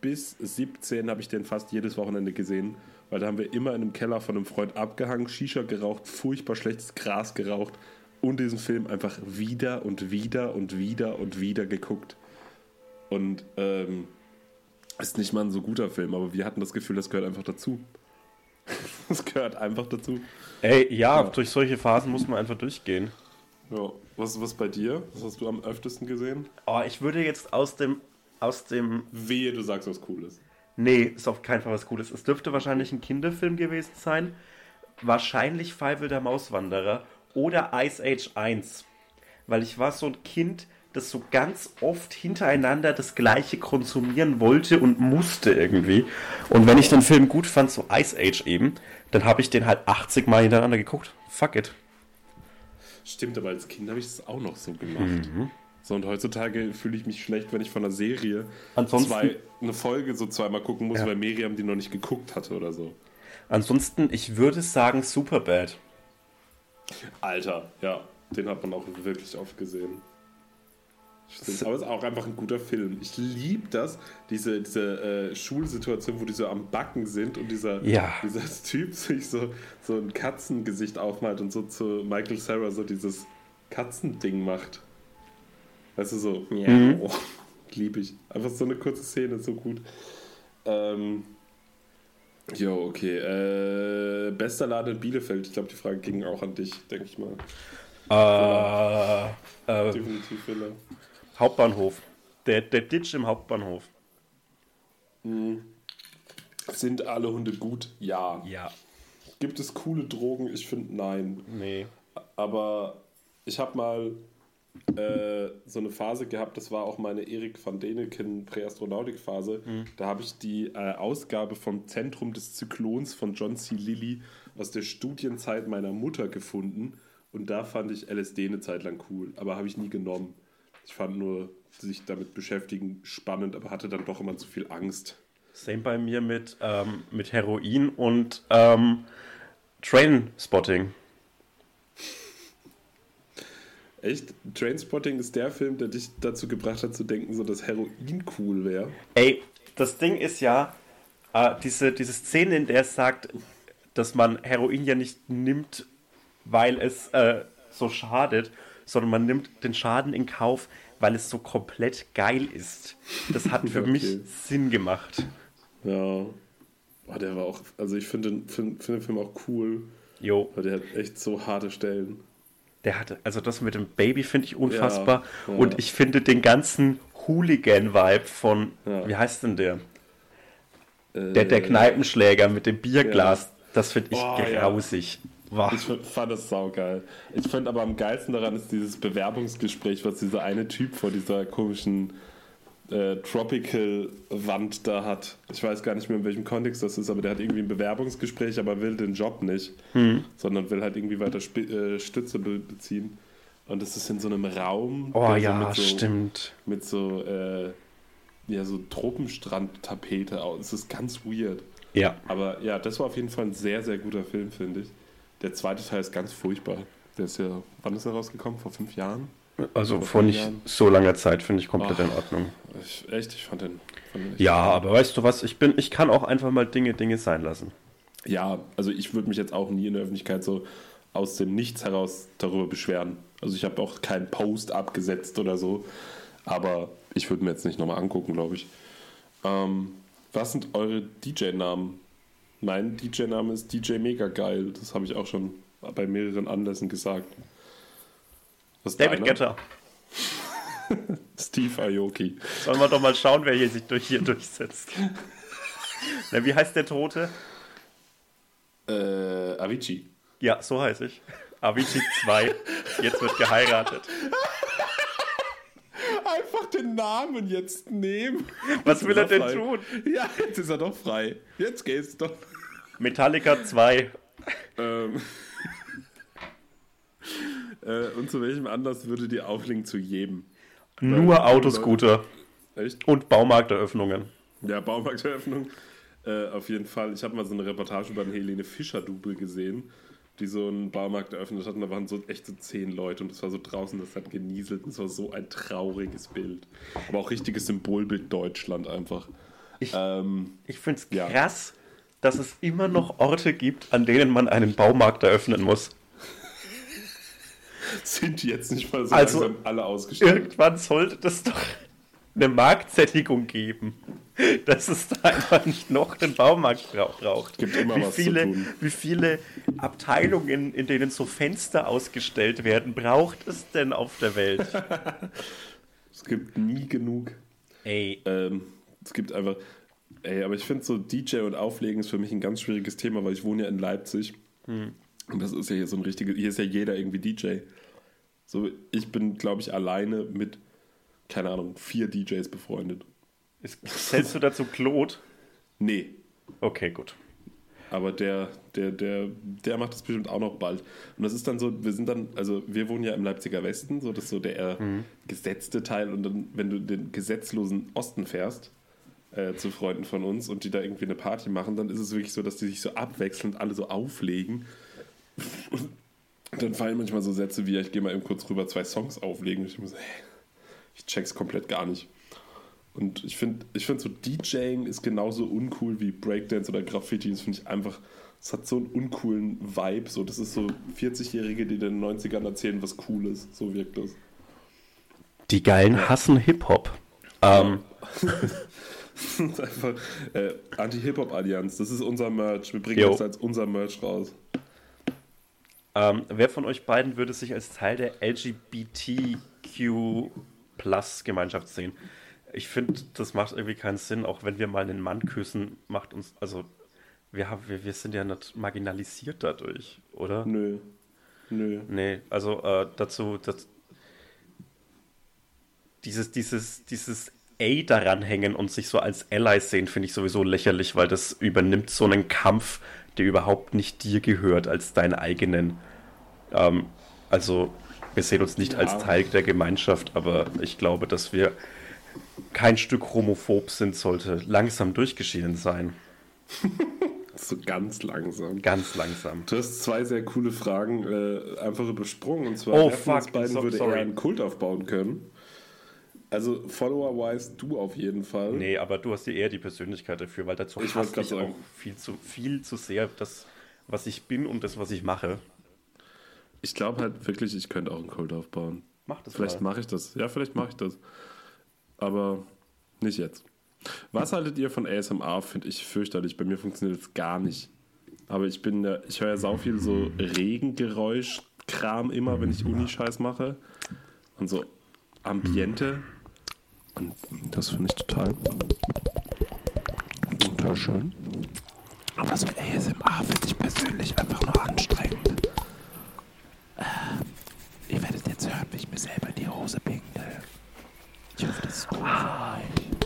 bis 17 habe ich den fast jedes Wochenende gesehen, weil da haben wir immer in einem Keller von einem Freund abgehangen, Shisha geraucht, furchtbar schlechtes Gras geraucht und diesen Film einfach wieder und wieder und wieder und wieder geguckt. Und ähm, ist nicht mal ein so guter Film, aber wir hatten das Gefühl, das gehört einfach dazu. Das gehört einfach dazu. Ey, ja, ja, durch solche Phasen muss man einfach durchgehen. Ja, was was bei dir? Was hast du am öftesten gesehen? Oh, ich würde jetzt aus dem aus dem Wehe, du sagst was Cooles. Nee, ist auf keinen Fall was Cooles. Es dürfte wahrscheinlich ein Kinderfilm gewesen sein. Wahrscheinlich Feivel der Mauswanderer oder Ice Age 1. Weil ich war so ein Kind, das so ganz oft hintereinander das gleiche konsumieren wollte und musste irgendwie. Und wenn ich den Film gut fand, so Ice Age eben, dann habe ich den halt 80 Mal hintereinander geguckt. Fuck it. Stimmt, aber als Kind habe ich es auch noch so gemacht. Mhm. So, und heutzutage fühle ich mich schlecht, wenn ich von einer Serie Ansonsten, zwei, eine Folge so zweimal gucken muss, ja. weil Miriam die noch nicht geguckt hatte oder so. Ansonsten, ich würde sagen Superbad. Alter, ja, den hat man auch wirklich oft gesehen. Stimmt, aber es ist auch einfach ein guter Film. Ich liebe das, diese, diese äh, Schulsituation, wo die so am Backen sind und dieser, ja. dieser Typ sich so, so ein Katzengesicht aufmalt und so zu Michael Sarah so dieses Katzending macht. Weißt du, so, ja, mhm. oh, liebe ich. Einfach so eine kurze Szene, so gut. Ähm, jo, okay. Äh, bester Laden in Bielefeld. Ich glaube, die Frage ging auch an dich, denke ich mal. Äh, äh, Definitiv Villa. Hauptbahnhof. Der, der Ditch im Hauptbahnhof. Mhm. Sind alle Hunde gut? Ja. Ja. Gibt es coole Drogen? Ich finde nein. Nee. Aber ich habe mal äh, so eine Phase gehabt, das war auch meine Erik van Deneken Präastronautik-Phase. Mhm. Da habe ich die äh, Ausgabe vom Zentrum des Zyklons von John C. Lilly aus der Studienzeit meiner Mutter gefunden. Und da fand ich LSD eine Zeit lang cool, aber habe ich nie genommen. Ich fand nur sich damit beschäftigen spannend, aber hatte dann doch immer zu viel Angst. Same bei mir mit, ähm, mit Heroin und ähm, Trainspotting. Echt? Trainspotting ist der Film, der dich dazu gebracht hat zu denken, so dass Heroin cool wäre. Ey, das Ding ist ja, äh, diese, diese Szene, in der es sagt, dass man Heroin ja nicht nimmt, weil es äh, so schadet, sondern man nimmt den Schaden in Kauf, weil es so komplett geil ist. Das hat für okay. mich Sinn gemacht. Ja. Oh, der war auch, also ich finde den, find, find den Film auch cool. Jo. Weil der hat echt so harte Stellen. Der hatte, also das mit dem Baby finde ich unfassbar. Ja, ja. Und ich finde den ganzen Hooligan-Vibe von, ja. wie heißt denn der? Äh, der, der Kneipenschläger mit dem Bierglas, das finde ich oh, grausig. Wow. Ich fand das saugeil. Ich finde aber am geilsten daran ist dieses Bewerbungsgespräch, was dieser eine Typ vor dieser komischen äh, Tropical-Wand da hat. Ich weiß gar nicht mehr, in welchem Kontext das ist, aber der hat irgendwie ein Bewerbungsgespräch, aber will den Job nicht, hm. sondern will halt irgendwie weiter Sp äh, Stütze be beziehen. Und das ist in so einem Raum. Oh ja, so, stimmt. Mit so, äh, ja, so Tropenstrand-Tapete aus. Es ist ganz weird. Ja. Aber ja, das war auf jeden Fall ein sehr, sehr guter Film, finde ich. Der zweite Teil ist ganz furchtbar. Der ist ja, wann ist er rausgekommen? Vor fünf Jahren? Also vor nicht Jahren? so langer Zeit finde ich komplett Ach, in Ordnung. Ich, echt, ich fand den. Fand den ja, aber weißt du was, ich bin, ich kann auch einfach mal Dinge, Dinge sein lassen. Ja, also ich würde mich jetzt auch nie in der Öffentlichkeit so aus dem Nichts heraus darüber beschweren. Also ich habe auch keinen Post abgesetzt oder so. Aber ich würde mir jetzt nicht nochmal angucken, glaube ich. Ähm, was sind eure DJ-Namen? Mein DJ-Name ist DJ Mega Geil. Das habe ich auch schon bei mehreren Anlässen gesagt. Was David deiner? Getter. Steve Aoki. Sollen wir doch mal schauen, wer hier sich durch, hier durchsetzt. Na, wie heißt der Tote? Äh, Avicii. Ja, so heiße ich. Avicii 2. Jetzt wird geheiratet. Einfach den Namen jetzt nehmen. Was will er er denn frei? tun? Ja, jetzt ist er doch frei. Jetzt geht's doch. Metallica 2. Ähm. Äh, und zu welchem Anlass würde die auflegen zu jedem? Nur Autoscooter Echt? und Baumarkteröffnungen. Ja, Baumarkteröffnung. Äh, auf jeden Fall. Ich habe mal so eine Reportage über den Helene Fischer-Double gesehen, die so einen Baumarkt eröffnet hat. Und da waren so echt so zehn Leute und das war so draußen, das hat genieselt. Das war so ein trauriges Bild. Aber auch richtiges Symbolbild Deutschland einfach. Ich- ähm, Ich finde es Ja. krass, dass es immer noch Orte gibt, an denen man einen Baumarkt eröffnen muss. sind die jetzt nicht mal so Also, langsam alle ausgestellt? Irgendwann sollte das doch eine Marktsättigung geben, dass es da einfach nicht noch einen Baumarkt bra- braucht. Gibt immer wie was zu viele, tun. Wie viele Abteilungen, in denen so Fenster ausgestellt werden, braucht es denn auf der Welt? Es gibt nie genug. Ey, Ähm, es gibt einfach. Ey, aber ich finde so DJ und Auflegen ist für mich ein ganz schwieriges Thema, weil ich wohne ja in Leipzig. Und das ist ja hier so ein richtiges. Hier ist ja jeder irgendwie DJ. So, ich bin, glaube ich, alleine mit, keine Ahnung, vier DJs befreundet. ist, zählst du dazu Claude? Nee. Okay, gut. Aber der, der, der, der macht das bestimmt auch noch bald. Und das ist dann so, wir sind dann, also wir wohnen ja im Leipziger Westen, so das ist so der eher gesetzte Teil. Und dann, wenn du den gesetzlosen Osten fährst, äh, zu Freunden von uns und die da irgendwie eine Party machen, dann ist es wirklich so, dass die sich so abwechselnd alle so auflegen. Und dann fallen manchmal so Sätze wie, ich gehe mal eben kurz rüber zwei Songs auflegen. Ich muss, hä, ich check's komplett gar nicht. Und ich finde, ich find so DJing ist genauso uncool wie Breakdance oder Graffiti. Das finde ich einfach, es hat so einen uncoolen Vibe. So, das ist so 40-Jährige, die in den 90ern erzählen, was cool ist. So wirkt das. Die Geilen hassen Hip-Hop. Ähm, einfach äh, Anti-Hip-Hop-Allianz. Das ist unser Merch. Wir bringen Jo. das als unser Merch raus. Ähm, wer von euch beiden würde sich als Teil der LGBTQ-Plus-Gemeinschaft sehen? Ich finde, das macht irgendwie keinen Sinn, auch wenn wir mal einen Mann küssen, macht uns, also wir, haben, wir, wir sind ja nicht marginalisiert dadurch, oder? Nö. Nö. Nee, also äh, dazu, das, dieses, dieses, dieses A daran hängen und sich so als Ally sehen, finde ich sowieso lächerlich, weil das übernimmt so einen Kampf, der überhaupt nicht dir gehört, als deinen eigenen. Ähm, also, wir sehen uns nicht Ja. als Teil der Gemeinschaft, aber ich glaube, dass wir kein Stück homophob sind, sollte langsam durchgeschieden sein. So ganz langsam. Ganz langsam. Du hast zwei sehr coole Fragen äh, einfach übersprungen. Und zwar, Oh, wer von uns fuck, beiden so- würde sorry. eher einen Kult aufbauen können? Also, Follower-wise, du auf jeden Fall. Nee, aber du hast ja eher die Persönlichkeit dafür, weil dazu Ich hasse ich auch viel zu, viel zu sehr das, was ich bin und das, was ich mache. Ich glaube halt wirklich, ich könnte auch einen Kult aufbauen. Mach das Vielleicht mache ich das. Ja, vielleicht mache ich das. Aber nicht jetzt. Was haltet ihr von ASMR? Finde ich fürchterlich. Bei mir funktioniert es gar nicht. Aber ich bin ja, ich höre ja sau viel so Regengeräusch-Kram immer, wenn ich Uni-Scheiß mache. Und so Ambiente. Und das finde ich total, total schön. Aber so ASMR finde ich persönlich einfach nur anstrengend. Äh, ihr werdet jetzt hören, wie ich mir selber in die Hose pinkel. Ich hoffe, das ist gut für euch.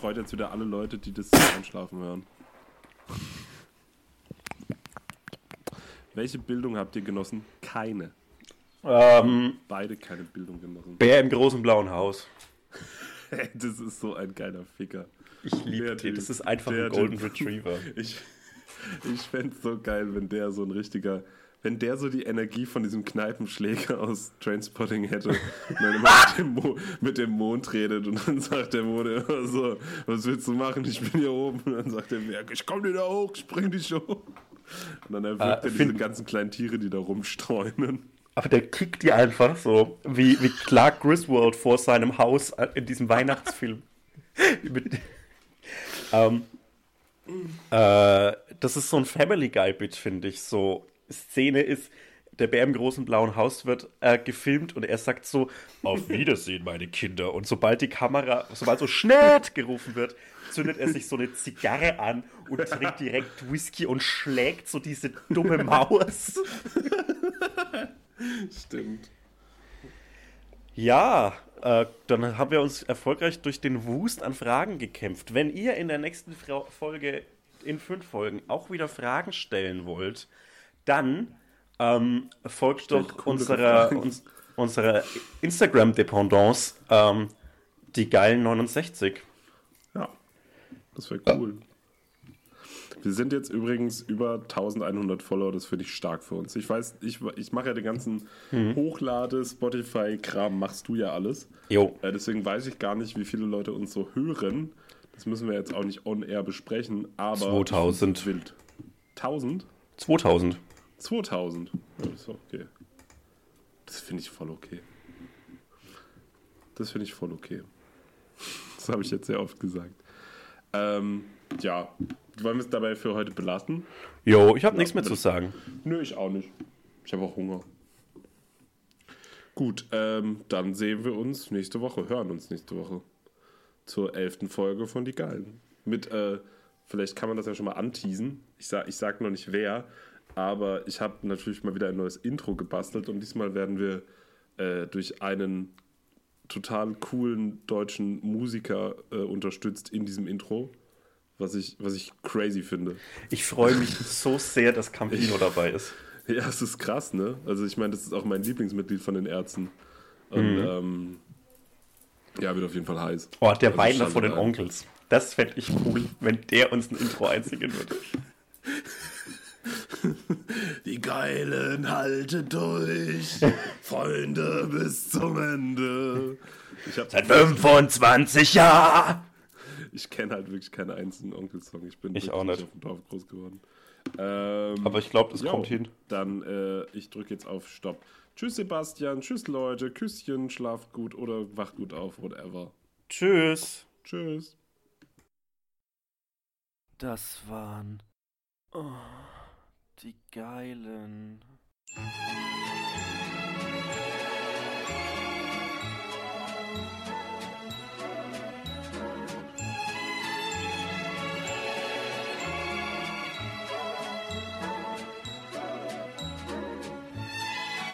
Freut jetzt wieder alle Leute, die das Einschlafen hören. Welche Bildung habt ihr genossen? Keine. Ähm, Beide keine Bildung genossen. Bär im großen blauen Haus. Das ist so ein geiler Ficker. Ich liebe den. Das ist einfach Der ein Golden. Retriever. Ich, ich fände es so geil, wenn der so ein richtiger, wenn der so die Energie von diesem Kneipenschläger aus Trainspotting hätte und dann immer mit dem, Mo mit dem Mond redet und dann sagt der Mond immer so, was willst du machen? Ich bin hier oben. Und dann sagt der Berg, ich komm dir da hoch, spring dich hoch. Und dann erwürgt Ah, er diese ganzen kleinen Tiere, die da rumstreunen. Aber der kickt die einfach so, wie, wie Clark Griswold vor seinem Haus in diesem Weihnachtsfilm. Mit- ähm, Äh, das ist so ein Family Guy-Bit, finde ich. So, Szene ist, der Bär im großen blauen Haus wird äh, gefilmt und er sagt so, auf Wiedersehen, meine Kinder. Und sobald die Kamera, sobald so Schnitt gerufen wird, zündet er sich so eine Zigarre an und trinkt direkt Whisky und schlägt so diese dumme Maus. Stimmt. Ja, äh, dann haben wir uns erfolgreich durch den Wust an Fragen gekämpft. Wenn ihr in der nächsten Fra Folge, in fünf Folgen, auch wieder Fragen stellen wollt, dann ähm, folgt doch unserer, uns, unserer Instagram-Dependance, ähm, die geilen 69. Ja, das wäre cool. Wir sind jetzt übrigens über 1100 Follower, das finde ich stark für uns. Ich weiß, ich, ich mache ja den ganzen Hochlade, Spotify-Kram, machst du ja alles. Jo. Äh, deswegen weiß ich gar nicht, wie viele Leute uns so hören. Das müssen wir jetzt auch nicht on-air besprechen, aber. 2000. ich find's Wild. 1000? 2000. 2000. Ja, das ist okay. Das finde ich voll okay. Das finde ich voll okay. Das habe ich jetzt sehr oft gesagt. Ähm, ja, wollen wir es dabei für heute belassen? Jo, ich habe nichts mehr zu sagen. Nö, ich auch nicht. Ich habe auch Hunger. Gut, ähm, dann sehen wir uns nächste Woche, hören uns nächste Woche zur elften Folge von Die Geilen. Mit, äh, vielleicht kann man das ja schon mal anteasen. Ich sag, ich sag noch nicht wer, aber ich habe natürlich mal wieder ein neues Intro gebastelt und diesmal werden wir äh, durch einen total coolen deutschen Musiker äh, unterstützt in diesem Intro, was ich, was ich crazy finde. Ich freue mich so sehr, dass Campino dabei ist. Ja, es ist krass, ne? Also ich meine, das ist auch mein Lieblingsmitglied von den Ärzten. Und ähm, ja, wird auf jeden Fall heiß. Oh, der Also Weidner von den ein. Onkels. Das fände ich cool, wenn der uns ein Intro einsingen würde. Die Geilen, haltet durch, Freunde bis zum Ende. Seit 25 Jahren! Ich kenne halt wirklich keinen einzigen Onkelsong. Ich bin Ich wirklich auch nicht. auf dem Dorf groß geworden. Ähm, Aber ich glaube, das jo, kommt hin. Dann, äh, ich drücke jetzt auf Stopp. Tschüss Sebastian, tschüss Leute, Küsschen, schlaft gut oder wacht gut auf, whatever. Tschüss. Tschüss. Das waren oh, die geilen.